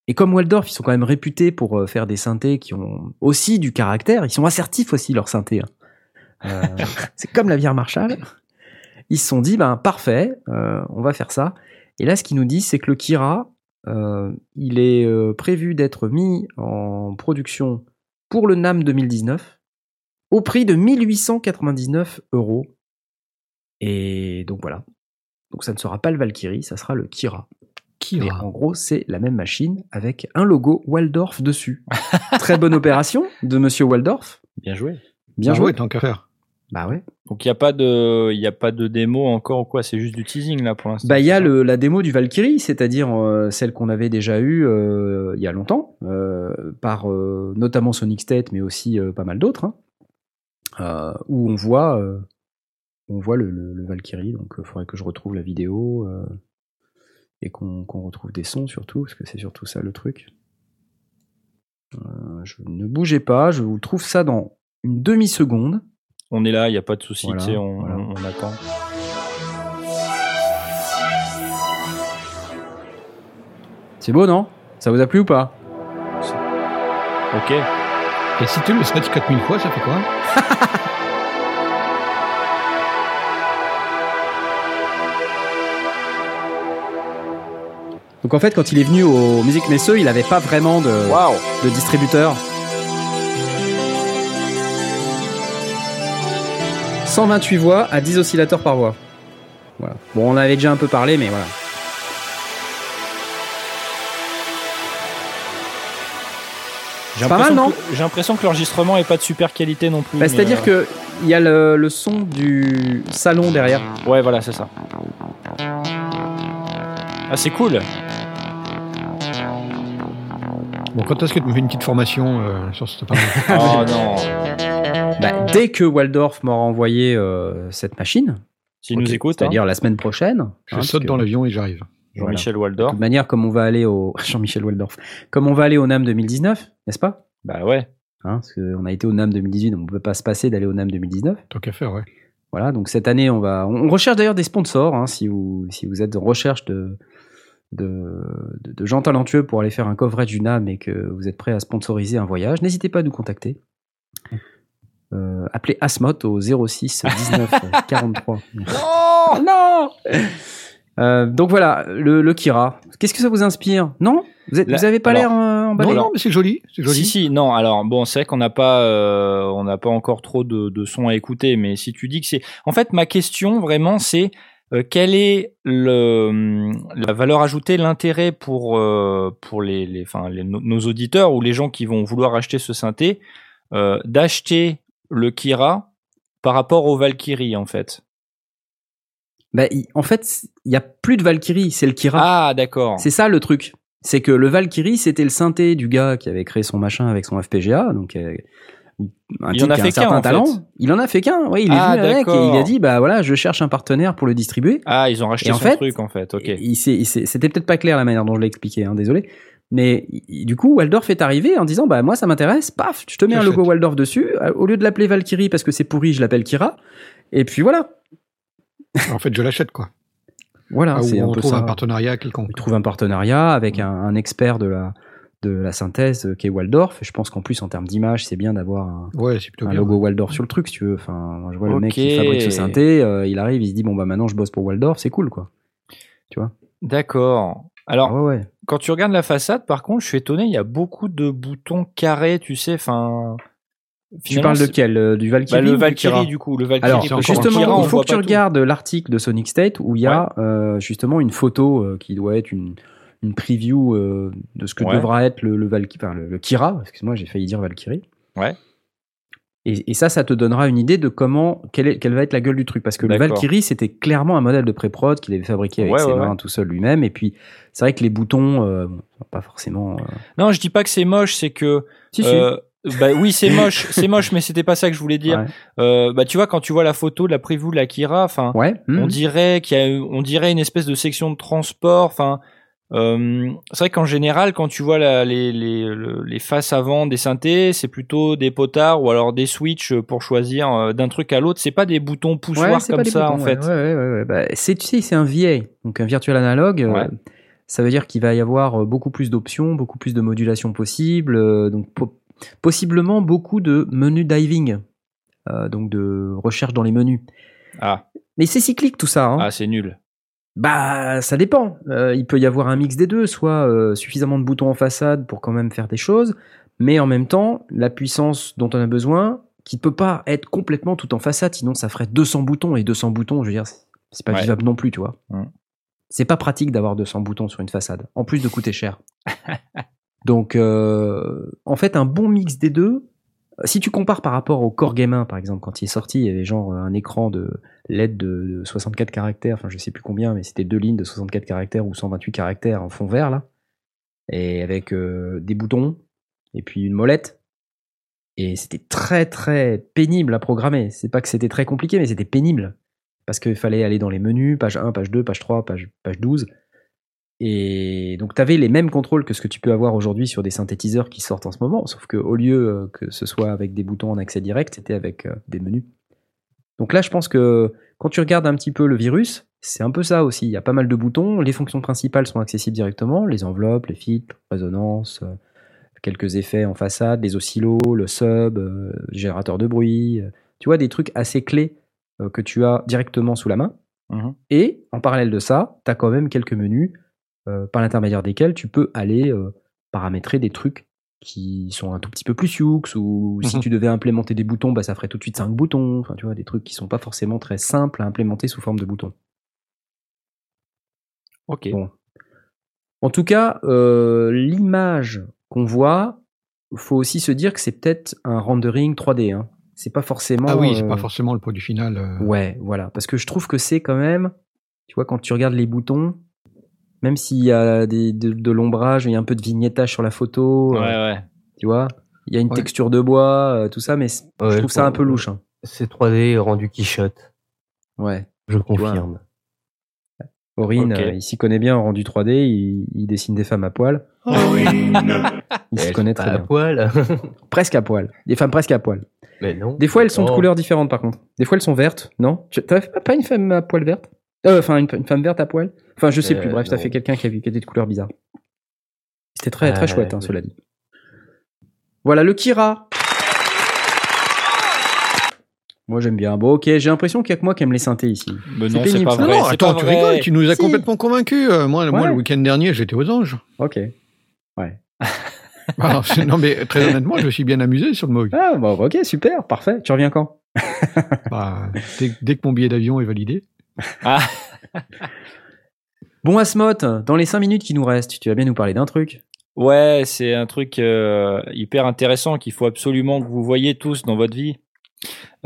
Speaker 1: Et comme Waldorf, ils sont quand même réputés pour euh, faire des synthés qui ont aussi du caractère, ils sont assertifs aussi, leurs synthés. hein. Euh, c'est comme la bière Marshall. Ils se sont dit, ben parfait, euh, on va faire ça. Et là, ce qu'ils nous disent, c'est que le Kira, euh, il est prévu d'être mis en production pour le NAM 2019 au prix de 1899 euros. Et donc voilà. Donc ça ne sera pas le Valkyrie, ça sera le Kira. Mais
Speaker 2: Kira.
Speaker 1: en gros, c'est la même machine avec un logo Waldorf dessus. Très bonne opération de monsieur Waldorf.
Speaker 3: Bien joué.
Speaker 1: Bien joué.
Speaker 2: ouais, tant qu'à faire.
Speaker 1: Bah ouais.
Speaker 3: Donc il y a pas de, il y a pas de démo encore ou quoi C'est juste du teasing là pour l'instant.
Speaker 1: Bah il y a le, la démo du Valkyrie, c'est-à-dire euh, celle qu'on avait déjà eue euh, il y a longtemps, euh, par euh, notamment Sonic State, mais aussi euh, pas mal d'autres, hein, euh, où on voit, euh, on voit le, le- le Valkyrie. Donc il faudrait que je retrouve la vidéo euh, et qu'on retrouve des sons surtout, parce que c'est surtout ça le truc. Euh, je ne bougez pas, je vous trouve ça dans une demi-seconde.
Speaker 3: On est là, il y a pas de souci.
Speaker 1: Voilà,
Speaker 3: tu sais, on,
Speaker 1: voilà.
Speaker 3: on- on attend.
Speaker 1: C'est beau, non? Ça vous a plu ou pas?
Speaker 3: Ok.
Speaker 2: Et si tu le stretch 4000 fois, ça fait quoi?
Speaker 1: Donc en fait, quand il est venu au Musique Messeux, il n'avait pas vraiment de, de distributeur. 128 voix à 10 oscillateurs par voix. Voilà. Bon, on en avait déjà un peu parlé, mais voilà.
Speaker 3: J'ai
Speaker 1: Pas mal,
Speaker 3: l'impression
Speaker 1: non
Speaker 3: que- J'ai l'impression que l'enregistrement est pas de super qualité non plus.
Speaker 1: Bah, C'est-à-dire
Speaker 3: euh,
Speaker 1: que il y a le, le son du salon derrière.
Speaker 3: Ouais, voilà, c'est ça. Ah, c'est cool.
Speaker 2: Bon, quand est-ce que tu me fais une petite formation euh, sur cette appareil
Speaker 3: Oh non.
Speaker 1: Bah, dès que Waldorf m'aura envoyé euh, cette machine,
Speaker 3: S'il nous écoute, hein,
Speaker 1: c'est-à-dire la semaine prochaine,
Speaker 2: Je
Speaker 1: hein,
Speaker 2: saute dans
Speaker 1: que-
Speaker 2: l'avion et j'arrive.
Speaker 3: Jean-Michel
Speaker 1: De
Speaker 3: Waldorf.
Speaker 1: toute manière, comme on va aller au Jean-Michel Waldorf, comme on va aller au NAM 2019, n'est-ce pas?
Speaker 3: Bah ouais.
Speaker 1: Hein, Parce qu'on a été au NAM 2018, donc on ne peut pas se passer d'aller au NAM 2019.
Speaker 2: Tant qu'à faire, ouais.
Speaker 1: Voilà, donc cette année, on va, on recherche d'ailleurs des sponsors. hein, si vous, si vous êtes en recherche de, de, de, de gens talentueux pour aller faire un coverage du NAM et que vous êtes prêt à sponsoriser un voyage, n'hésitez pas à nous contacter. Euh, appelez Asmot au 06 19 43.
Speaker 3: Non
Speaker 1: non Euh, donc voilà, le, le Kira. Qu'est-ce que ça vous inspire? Non? Vous êtes-
Speaker 3: La-
Speaker 1: vous avez pas l'air euh, emballé
Speaker 2: Non, non, mais c'est joli. C'est joli.
Speaker 3: Si si non alors bon c'est vrai qu'on n'a pas euh, on n'a pas encore trop de, de sons à écouter mais si tu dis que c'est en fait ma question vraiment c'est euh, quelle est le hum, la valeur ajoutée l'intérêt pour euh, pour les les enfin les- nos, auditeurs ou les gens qui vont vouloir acheter ce synthé euh, d'acheter le Kira par rapport au Valkyrie en fait?
Speaker 1: Bah, en fait, il y a plus de Valkyrie, c'est le Kira.
Speaker 3: ah d'accord
Speaker 1: C'est ça le truc. C'est que le Valkyrie, c'était le synthé du gars qui avait créé son machin avec son FPGA. Donc, un
Speaker 3: Il
Speaker 1: type
Speaker 3: en a fait
Speaker 1: un certain
Speaker 3: qu'un, en
Speaker 1: talent.
Speaker 3: fait.
Speaker 1: Il en a fait qu'un. Oui, il est
Speaker 3: Ah,
Speaker 1: venu avec et il a dit bah voilà, je cherche un partenaire pour le distribuer.
Speaker 3: Ah, ils ont racheté
Speaker 1: Et
Speaker 3: son
Speaker 1: fait,
Speaker 3: truc en fait. Ok.
Speaker 1: C'était peut-être pas clair la manière dont je l'ai expliqué, hein, désolé. Mais du coup, Waldorf est arrivé en disant bah moi ça m'intéresse, paf, je te mets un logo Waldorf dessus. Euh, Au lieu de l'appeler Valkyrie parce que c'est pourri, je l'appelle Kira. Et puis voilà,
Speaker 2: En fait, je l'achète, quoi.
Speaker 1: voilà,
Speaker 2: Ah,
Speaker 1: c'est un
Speaker 2: on
Speaker 1: peu
Speaker 2: trouve
Speaker 1: ça.
Speaker 2: un partenariat quelconque.
Speaker 1: Il trouve un partenariat avec un, un expert de la de la synthèse euh, qui est Waldorf. Je pense qu'en plus en termes d'image, c'est bien d'avoir un,
Speaker 2: Ouais, c'est plutôt
Speaker 1: un
Speaker 2: bien.
Speaker 1: logo Waldorf sur le truc, si tu veux. Enfin, moi, je vois le mec qui fabrique ce synthé, euh, il arrive, il se dit bon bah maintenant je bosse pour Waldorf, c'est cool quoi.
Speaker 3: D'accord. Alors,
Speaker 1: Ah ouais, ouais.
Speaker 3: quand tu regardes la façade, par contre, je suis étonné, il y a beaucoup de boutons carrés, tu sais, enfin.
Speaker 1: Tu parles de quel euh, Du
Speaker 3: bah,
Speaker 1: Valkyrie
Speaker 3: Le
Speaker 1: ou du Kira?
Speaker 3: Valkyrie, du coup. Le Valkyrie,
Speaker 1: Alors, justement, il faut que tu regardes l'article de Sonic State où il y a euh, justement une photo euh, qui doit être une, une preview euh, de ce que
Speaker 3: Ouais.
Speaker 1: devra être le, le, Valky- enfin, le, le Kira. Excuse-moi, j'ai failli dire Valkyrie.
Speaker 3: Ouais.
Speaker 1: Et, et ça, ça te donnera une idée de comment, quelle, est- quelle va être la gueule du truc. Parce que le. Valkyrie, c'était clairement un modèle de pré-prod qu'il avait fabriqué avec
Speaker 3: Ouais,
Speaker 1: ses
Speaker 3: ouais,
Speaker 1: mains tout seul lui-même. Et puis, c'est vrai que les boutons, euh, pas forcément. euh,
Speaker 3: Non, je dis pas que c'est moche, c'est que.
Speaker 1: Si, si.
Speaker 3: bah oui, c'est moche, c'est moche, mais c'était pas ça que je voulais dire.
Speaker 1: Ouais.
Speaker 3: Euh, bah tu vois, quand tu vois la photo de la preview de la Kira, enfin,
Speaker 1: Ouais. hmm.
Speaker 3: on dirait qu'il y a, on dirait une espèce de section de transport. Enfin, euh, c'est vrai qu'en général, quand tu vois la- les, les, le- les faces avant des synthés, c'est plutôt des potards ou alors des switches pour choisir euh, d'un truc à l'autre. C'est pas des boutons poussoirs
Speaker 1: Ouais,
Speaker 3: comme ça,
Speaker 1: boutons,
Speaker 3: en
Speaker 1: ouais,
Speaker 3: fait.
Speaker 1: Ouais. Bah, c'est, tu sais, c'est un VA, donc un virtual analogue. euh, ça veut dire qu'il va y avoir beaucoup plus d'options, beaucoup plus de modulation possible, euh, donc po- possiblement beaucoup de menus diving, donc de recherche dans les menus.
Speaker 3: Ah,
Speaker 1: Mais c'est cyclique tout ça. Hein.
Speaker 3: ah c'est nul.
Speaker 1: Bah, ça dépend. Euh, il peut y avoir un mix des deux, soit euh, suffisamment de boutons en façade pour quand même faire des choses, mais en même temps, la puissance dont on a besoin, qui peut pas être complètement tout en façade, sinon ça ferait 200 boutons, et 200 boutons, je veux dire, c'est- pas
Speaker 3: Ouais.
Speaker 1: vivable non plus, tu vois.
Speaker 3: Mm.
Speaker 1: C'est pas pratique d'avoir 200 boutons sur une façade, en plus de coûter cher. Donc, euh, en fait, un bon mix des deux, si tu compares par rapport au Core Game 1, par exemple, quand il est sorti, il y avait genre un écran de LED de, de 64 caractères, enfin je sais plus combien, mais c'était deux lignes de 64 caractères ou 128 caractères en fond vert là, et avec euh, des boutons et puis une molette. Et c'était très très pénible à programmer. C'est pas que c'était très compliqué, mais c'était pénible parce qu'il fallait aller dans les menus, page 1, page 2, page 3, page, page 12. Et donc, tu avais les mêmes contrôles que ce que tu peux avoir aujourd'hui sur des synthétiseurs qui sortent en ce moment, sauf qu'au lieu euh, que ce soit avec des boutons en accès direct, c'était avec euh, des menus. Donc là, je pense que quand tu regardes un petit peu le virus, c'est un peu ça aussi. Il y a pas mal de boutons, les fonctions principales sont accessibles directement, les enveloppes, les filtres, résonance, euh, quelques effets en façade, les oscillos, le sub, euh, générateur de bruit, tu vois, des trucs assez clés euh, que tu as directement sous la main.
Speaker 3: Mhm.
Speaker 1: Et en parallèle de ça, tu as quand même quelques menus par l'intermédiaire desquels tu peux aller euh, paramétrer des trucs qui sont un tout petit peu plus sioux ou si
Speaker 3: Mhm.
Speaker 1: tu devais implémenter des boutons, bah, ça ferait tout de suite 5 boutons. Enfin, tu vois, des trucs qui sont pas forcément très simples à implémenter sous forme de boutons.
Speaker 3: Ok.
Speaker 1: Bon. En tout cas, euh, l'image qu'on voit, faut aussi se dire que c'est peut-être un rendering 3D. Hein. C'est pas forcément.
Speaker 2: Ah oui, c'est
Speaker 1: euh,
Speaker 2: pas forcément le produit final. euh.
Speaker 1: Ouais, voilà. Parce que je trouve que c'est quand même, tu vois, quand tu regardes les boutons, même s'il y a des, de, de l'ombrage, il y a un peu de vignettage sur la photo,
Speaker 3: Ouais,
Speaker 1: euh,
Speaker 3: ouais.
Speaker 1: tu vois, il y a une
Speaker 2: Ouais.
Speaker 1: texture de bois, euh, tout ça, mais je
Speaker 4: Ouais,
Speaker 1: trouve ça un peu louche. hein.
Speaker 4: C'est 3D rendu quichotte,
Speaker 1: Ouais.
Speaker 4: je confirme.
Speaker 1: Aurine, euh, il s'y connaît bien en rendu 3D, il, il dessine des femmes à poil. Il s'y connaît très
Speaker 4: pas à
Speaker 1: bien.
Speaker 4: poil.
Speaker 1: Presque à poil. Des femmes presque à poil.
Speaker 4: Mais non.
Speaker 1: Des fois, elles sont de couleurs différentes, par contre. Des fois, elles sont vertes, non? Tu t'as fait pas une femme à poil verte? Enfin, une, une femme verte à poil Enfin, je sais
Speaker 4: Euh,
Speaker 1: plus. Bref, t'as
Speaker 4: non.
Speaker 1: fait quelqu'un qui, a vu- qui était de couleur bizarre. C'était très, très
Speaker 4: Euh,
Speaker 1: chouette, hein,
Speaker 4: oui.
Speaker 1: cela dit. Voilà, le Kira. Moi, j'aime bien. Bon, ok, j'ai l'impression qu'il y a que moi qui aime les synthés ici.
Speaker 3: Mais
Speaker 1: C'est
Speaker 3: non, c'est
Speaker 1: pénible,
Speaker 3: pas
Speaker 1: ça.
Speaker 2: Non,
Speaker 3: vrai.
Speaker 2: non, attends,
Speaker 3: pas
Speaker 2: tu
Speaker 3: vrai.
Speaker 2: rigoles, tu nous as
Speaker 1: Si.
Speaker 2: complètement convaincus. Euh, moi, moi,
Speaker 1: Ouais.
Speaker 2: le week-end dernier, j'étais aux anges.
Speaker 1: Ok.
Speaker 2: Alors, c'est- non, mais très honnêtement, je me suis bien amusé sur le Moog.
Speaker 1: Ah, bon, ok, super, parfait. Tu reviens quand?
Speaker 2: Bah, dès, dès que mon billet d'avion est validé.
Speaker 3: Ah,
Speaker 1: Bon, Asmoth, dans les 5 minutes qui nous restent, tu vas bien nous parler d'un truc.
Speaker 3: ouais, c'est un truc euh, hyper intéressant qu'il faut absolument que vous voyez tous dans votre vie.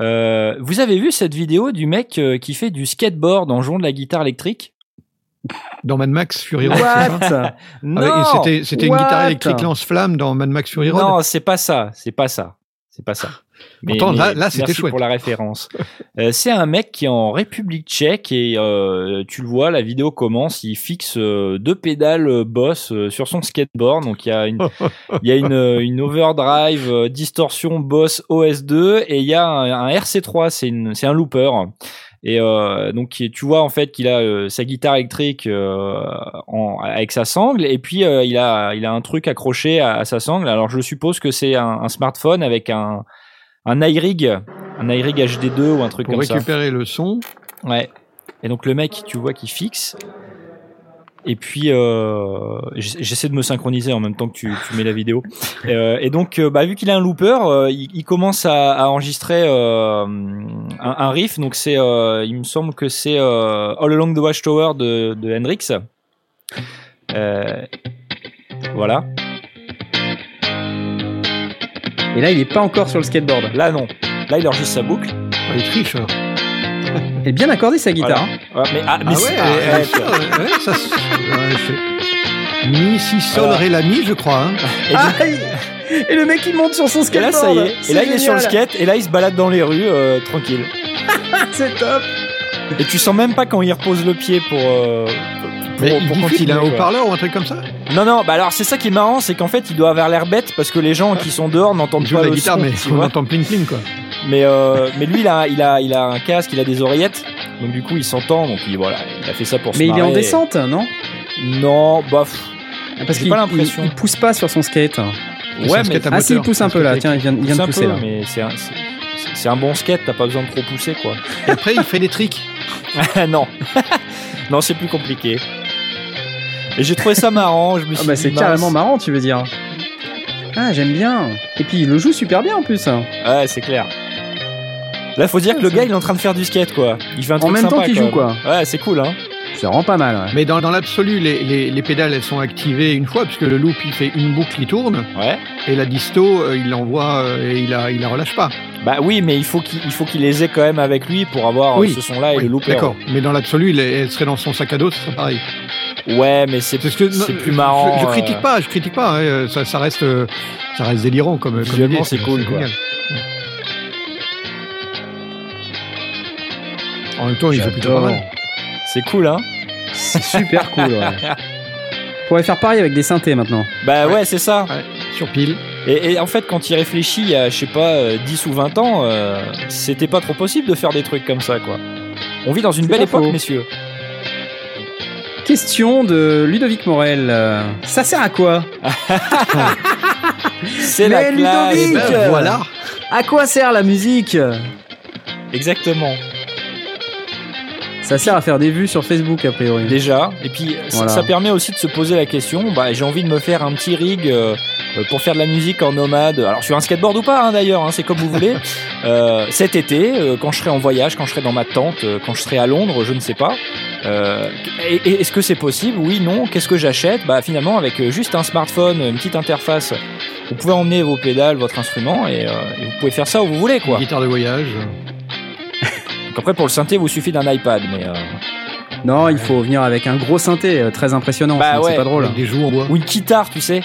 Speaker 3: Euh, vous avez vu cette vidéo du mec euh, qui fait du skateboard en jouant de la guitare électrique?
Speaker 2: Dans Mad Max Fury Road, c'est ça? Ah C'était une guitare électrique lance-flamme dans Mad Max Fury Road.
Speaker 3: non, c'est pas ça, c'est pas ça. C'est pas ça.
Speaker 2: Pourtant, là- là, c'était chouette.
Speaker 3: pour la référence. Euh, c'est un mec qui est en République tchèque et euh, tu le vois, la vidéo commence, il fixe euh, deux pédales Boss sur son skateboard. Donc il y a une, il y a une, une overdrive distorsion Boss OS2 et il y a un, un RC3, c'est un looper. Et euh, donc tu vois en fait qu'il a euh, sa guitare électrique euh, en- avec sa sangle et puis il a il a un truc accroché à, à sa sangle. Alors je suppose que c'est un, un smartphone avec un un iRig, un iRig HD2 ou un truc
Speaker 2: Pour
Speaker 3: comme ça.
Speaker 2: récupérer le son.
Speaker 3: Ouais. Et donc le mec, tu vois, qui fixe. Et puis euh, j'essaie de me synchroniser en même temps que tu, tu mets la vidéo. Euh, et donc, euh, bah, vu qu'il a un looper, euh, il, il commence à, à enregistrer un, un riff. Donc c'est, il me semble que c'est All Along the Watchtower de, de Hendrix. Voilà.
Speaker 1: Et là, il est pas encore sur le skateboard.
Speaker 3: Là non. Là il enregistre sa boucle.
Speaker 2: Ah, il triche. alors.
Speaker 1: Elle est bien accordée sa guitare.
Speaker 3: Ouais, mais ah, mais
Speaker 2: Ah
Speaker 3: c'est-
Speaker 2: ouais,
Speaker 3: arrête.
Speaker 2: ouais, ouais, ça se- ouais, Mi, si, sol, ré, la, mi, je crois. hein.
Speaker 3: Et
Speaker 1: Ah, et, et le mec il monte sur son
Speaker 3: Et
Speaker 1: skateboard.
Speaker 3: là, ça y est. Et là, il est sur le skate. Et là, il se balade dans les rues, euh, tranquille.
Speaker 1: C'est top.
Speaker 3: Et tu sens même pas quand il repose le pied pour. euh, pour,
Speaker 2: Mais
Speaker 3: pour
Speaker 2: il a un
Speaker 3: quoi.
Speaker 2: haut-parleur ou un truc comme ça
Speaker 3: Non, non, bah alors c'est ça qui est marrant, c'est qu'en fait, il doit avoir l'air bête parce que les gens qui sont dehors n'entendent pas
Speaker 2: la
Speaker 3: le
Speaker 2: guitare,
Speaker 3: son,
Speaker 2: mais on entend pling pling quoi.
Speaker 3: Mais, euh, mais lui, il a, il, a, il a un casque, il a des oreillettes. Donc, du coup, il s'entend. Donc, il, voilà, il a fait ça pour se
Speaker 1: Mais il est en descente, non?
Speaker 3: Non, bah. pff,
Speaker 1: Parce
Speaker 3: J'ai
Speaker 1: qu'il
Speaker 3: pas
Speaker 1: il-
Speaker 3: l'impression.
Speaker 1: il pousse pas sur son skate.
Speaker 3: Ouais,
Speaker 2: un
Speaker 3: mais.
Speaker 2: skate
Speaker 1: Ah si, il pousse un peu là.
Speaker 2: skate
Speaker 1: Tiens, il vient, il vient
Speaker 3: pousse
Speaker 1: de
Speaker 3: un
Speaker 1: pousser
Speaker 3: peu,
Speaker 1: là.
Speaker 3: mais c'est un, c'est- c'est un bon skate, t'as pas besoin de trop pousser, quoi.
Speaker 2: Et après, il fait des tricks.
Speaker 3: non. non, c'est plus compliqué. Et j'ai trouvé ça marrant. Je me
Speaker 1: Ah
Speaker 3: suis
Speaker 1: bah
Speaker 3: dit,
Speaker 1: c'est carrément marrant, tu veux dire. Ah, j'aime bien. Et puis il le joue super bien en plus.
Speaker 3: Ouais, c'est clair. Là, faut dire que le gars, il est en train de faire du skate, quoi. Il fait un
Speaker 1: En
Speaker 3: truc
Speaker 1: même temps qu'il joue,
Speaker 3: même. Ouais, c'est cool, hein.
Speaker 1: Ça rend pas mal. ouais.
Speaker 2: Mais dans, dans l'absolu, les, les, les pédales, elles sont activées une fois, puisque le loop, il fait une boucle qui tourne,
Speaker 3: Ouais.
Speaker 2: et la disto, euh, il l'envoie euh, et il la, il la relâche pas.
Speaker 3: Bah oui, mais il faut qu'il il faut qu'il les ait quand même avec lui pour avoir
Speaker 2: Oui.
Speaker 3: euh, ce son-là et
Speaker 2: Oui,
Speaker 3: le looper.
Speaker 2: D'accord. Mais dans l'absolu, il elle serait dans son sac à dos, ce serait pareil.
Speaker 3: Ouais, mais c'est
Speaker 2: C'est ce que- non,
Speaker 3: c'est plus marrant.
Speaker 2: Je, je
Speaker 3: euh,
Speaker 2: critique pas, je critique pas. hein, ça, ça reste, euh, ça reste délirant comme. comme
Speaker 3: Visuellement, c'est cool, quoi.
Speaker 2: génial. En même temps, il joue plutôt pas mal.
Speaker 3: C'est cool, hein.
Speaker 1: C'est super cool. Ouais. On pourrait faire pareil avec des synthés maintenant.
Speaker 3: Bah ouais,
Speaker 2: Ouais.
Speaker 3: c'est ça.
Speaker 2: Ouais, sur pile.
Speaker 3: Et, et en fait, quand il réfléchit, il y a, je sais pas, euh, 10 ou 20 ans, euh, c'était pas trop possible de faire des trucs comme ça, quoi. On vit dans une belle époque,
Speaker 1: faux.
Speaker 3: messieurs.
Speaker 1: Question de Ludovic Morel. Euh, Ça sert à quoi
Speaker 3: C'est la
Speaker 1: Mais
Speaker 3: classe.
Speaker 1: Ludovic
Speaker 2: Ben,
Speaker 1: Euh,
Speaker 2: voilà.
Speaker 1: À quoi sert la musique?
Speaker 3: Exactement.
Speaker 1: Ça sert à faire des vues sur Facebook a priori.
Speaker 3: Déjà. Et puis, ça-
Speaker 1: Voilà.
Speaker 3: ça permet aussi de se poser la question, bah, j'ai envie de me faire un petit rig euh, euh, pour faire de la musique en nomade. Alors, sur un skateboard ou pas, hein, d'ailleurs, hein, c'est comme vous voulez. Euh, cet été, euh, quand je serai en voyage, quand je serai dans ma tente, euh, quand je serai à Londres, je ne sais pas. Euh, et- et Est-ce que c'est possible? Oui, non. Qu'est-ce que j'achète? Bah, finalement, avec juste un smartphone, une petite interface, vous pouvez emmener vos pédales, votre instrument, et, euh, et vous pouvez faire ça où vous voulez, quoi.
Speaker 2: Guitare de voyage.
Speaker 3: Donc après, pour le synthé, vous suffit d'un iPad, mais euh,
Speaker 1: Non, il faut venir avec un gros synthé euh, très impressionnant.
Speaker 3: Bah ouais.
Speaker 1: C'est pas drôle.
Speaker 2: Avec des joues en bois.
Speaker 3: ou une guitare, tu sais.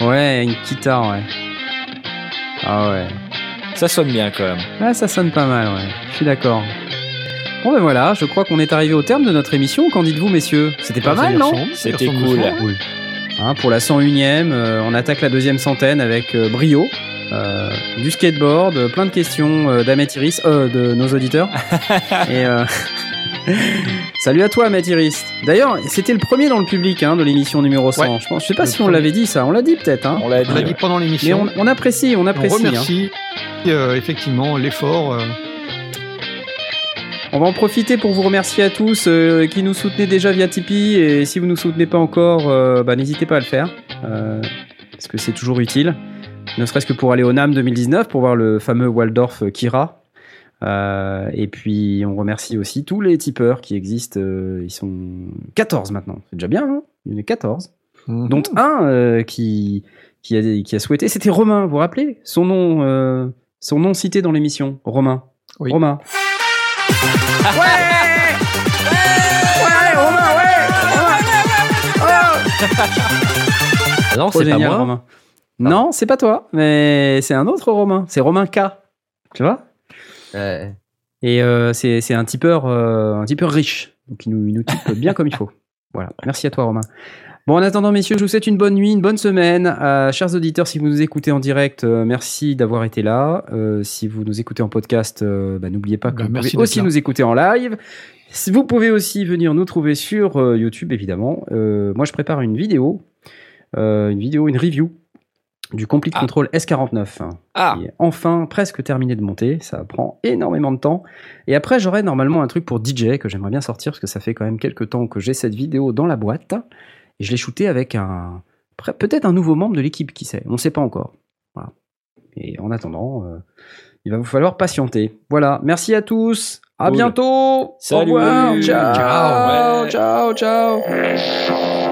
Speaker 1: Ouais, une guitare, ouais. Ah ouais.
Speaker 3: Ça sonne bien quand même.
Speaker 1: Ah, ça sonne pas mal, ouais. Je suis d'accord. Bon ben voilà, je crois qu'on est arrivé au terme de notre émission. Qu'en dites-vous, messieurs? C'était pas
Speaker 2: Ça
Speaker 1: mal, non?
Speaker 3: C'était cool.
Speaker 1: Hein, Pour la 101ème, euh, on attaque la deuxième centaine avec euh, brio. Euh, du skateboard, euh, plein de questions euh, euh, de nos auditeurs. Et euh, salut à toi, Ahmet Iris. D'ailleurs, c'était le premier dans le public hein, de l'émission numéro 100.
Speaker 2: Ouais.
Speaker 1: Je, pense, je sais pas si on l'avait dit ça. On l'a dit peut-être. Hein.
Speaker 3: On l'a dit.
Speaker 2: On l'a dit pendant
Speaker 1: Mais
Speaker 2: l'émission.
Speaker 1: on, on apprécie, on
Speaker 2: On
Speaker 1: apprécie. hein.
Speaker 2: remercie euh, effectivement l'effort. euh,
Speaker 1: On va en profiter pour vous remercier à tous euh, qui nous soutenez déjà via Tipeee et si vous nous soutenez pas encore, euh, bah, n'hésitez pas à le faire euh, parce que c'est toujours utile. Ne serait-ce que pour aller au NAM 2019 pour voir le fameux Waldorf Kira. Euh, et puis on remercie aussi tous les tipeurs qui existent. euh, ils sont 14 maintenant. C'est déjà bien, hein? Il y en a 14. dont un euh, qui, qui, a, qui a souhaité. C'était Romain, vous vous rappelez? Son nom, euh, son nom cité dans l'émission. Romain.
Speaker 2: Oui.
Speaker 1: Romain. ouais Ouais, Romain, ouais
Speaker 4: Ah non,
Speaker 1: Trop
Speaker 4: c'est pas
Speaker 1: génial,
Speaker 4: moi.
Speaker 1: Romain. Non, c'est pas toi, mais c'est un autre Romain. C'est Romain K. Tu vois?
Speaker 4: Ouais.
Speaker 1: Et euh, c'est c'est un tipeur, euh, un tipeur riche. Donc il nous, il nous type bien comme il faut. Voilà. Merci à toi, Romain. Bon, en attendant, messieurs, je vous souhaite une bonne nuit, une bonne semaine. Euh, chers auditeurs, si vous nous écoutez en direct, euh, merci d'avoir été là. Euh, si vous nous écoutez en podcast, euh, bah, n'oubliez pas que
Speaker 2: Bah,
Speaker 1: vous
Speaker 2: merci
Speaker 1: pouvez aussi
Speaker 2: là.
Speaker 1: nous écouter en live. Si Vous pouvez aussi venir nous trouver sur euh, YouTube, évidemment. Euh, moi, je prépare une vidéo, euh, une vidéo, une review du Complete
Speaker 3: Ah.
Speaker 1: Control S49 hein,
Speaker 3: Ah,
Speaker 1: qui est enfin presque terminé de monter. Ça prend énormément de temps. Et après, j'aurai normalement un truc pour DJ que j'aimerais bien sortir parce que ça fait quand même quelques temps que j'ai cette vidéo dans la boîte. Et je l'ai shooté avec un. Peut-être un nouveau membre de l'équipe, qui sait. On ne sait pas encore. Voilà. Et en attendant, euh, il va vous falloir patienter. Voilà. Merci à tous. À
Speaker 3: Cool.
Speaker 1: bientôt.
Speaker 3: Salut.
Speaker 1: Au revoir. Ciao.
Speaker 3: Ciao. Ouais.
Speaker 1: Ciao. Ciao.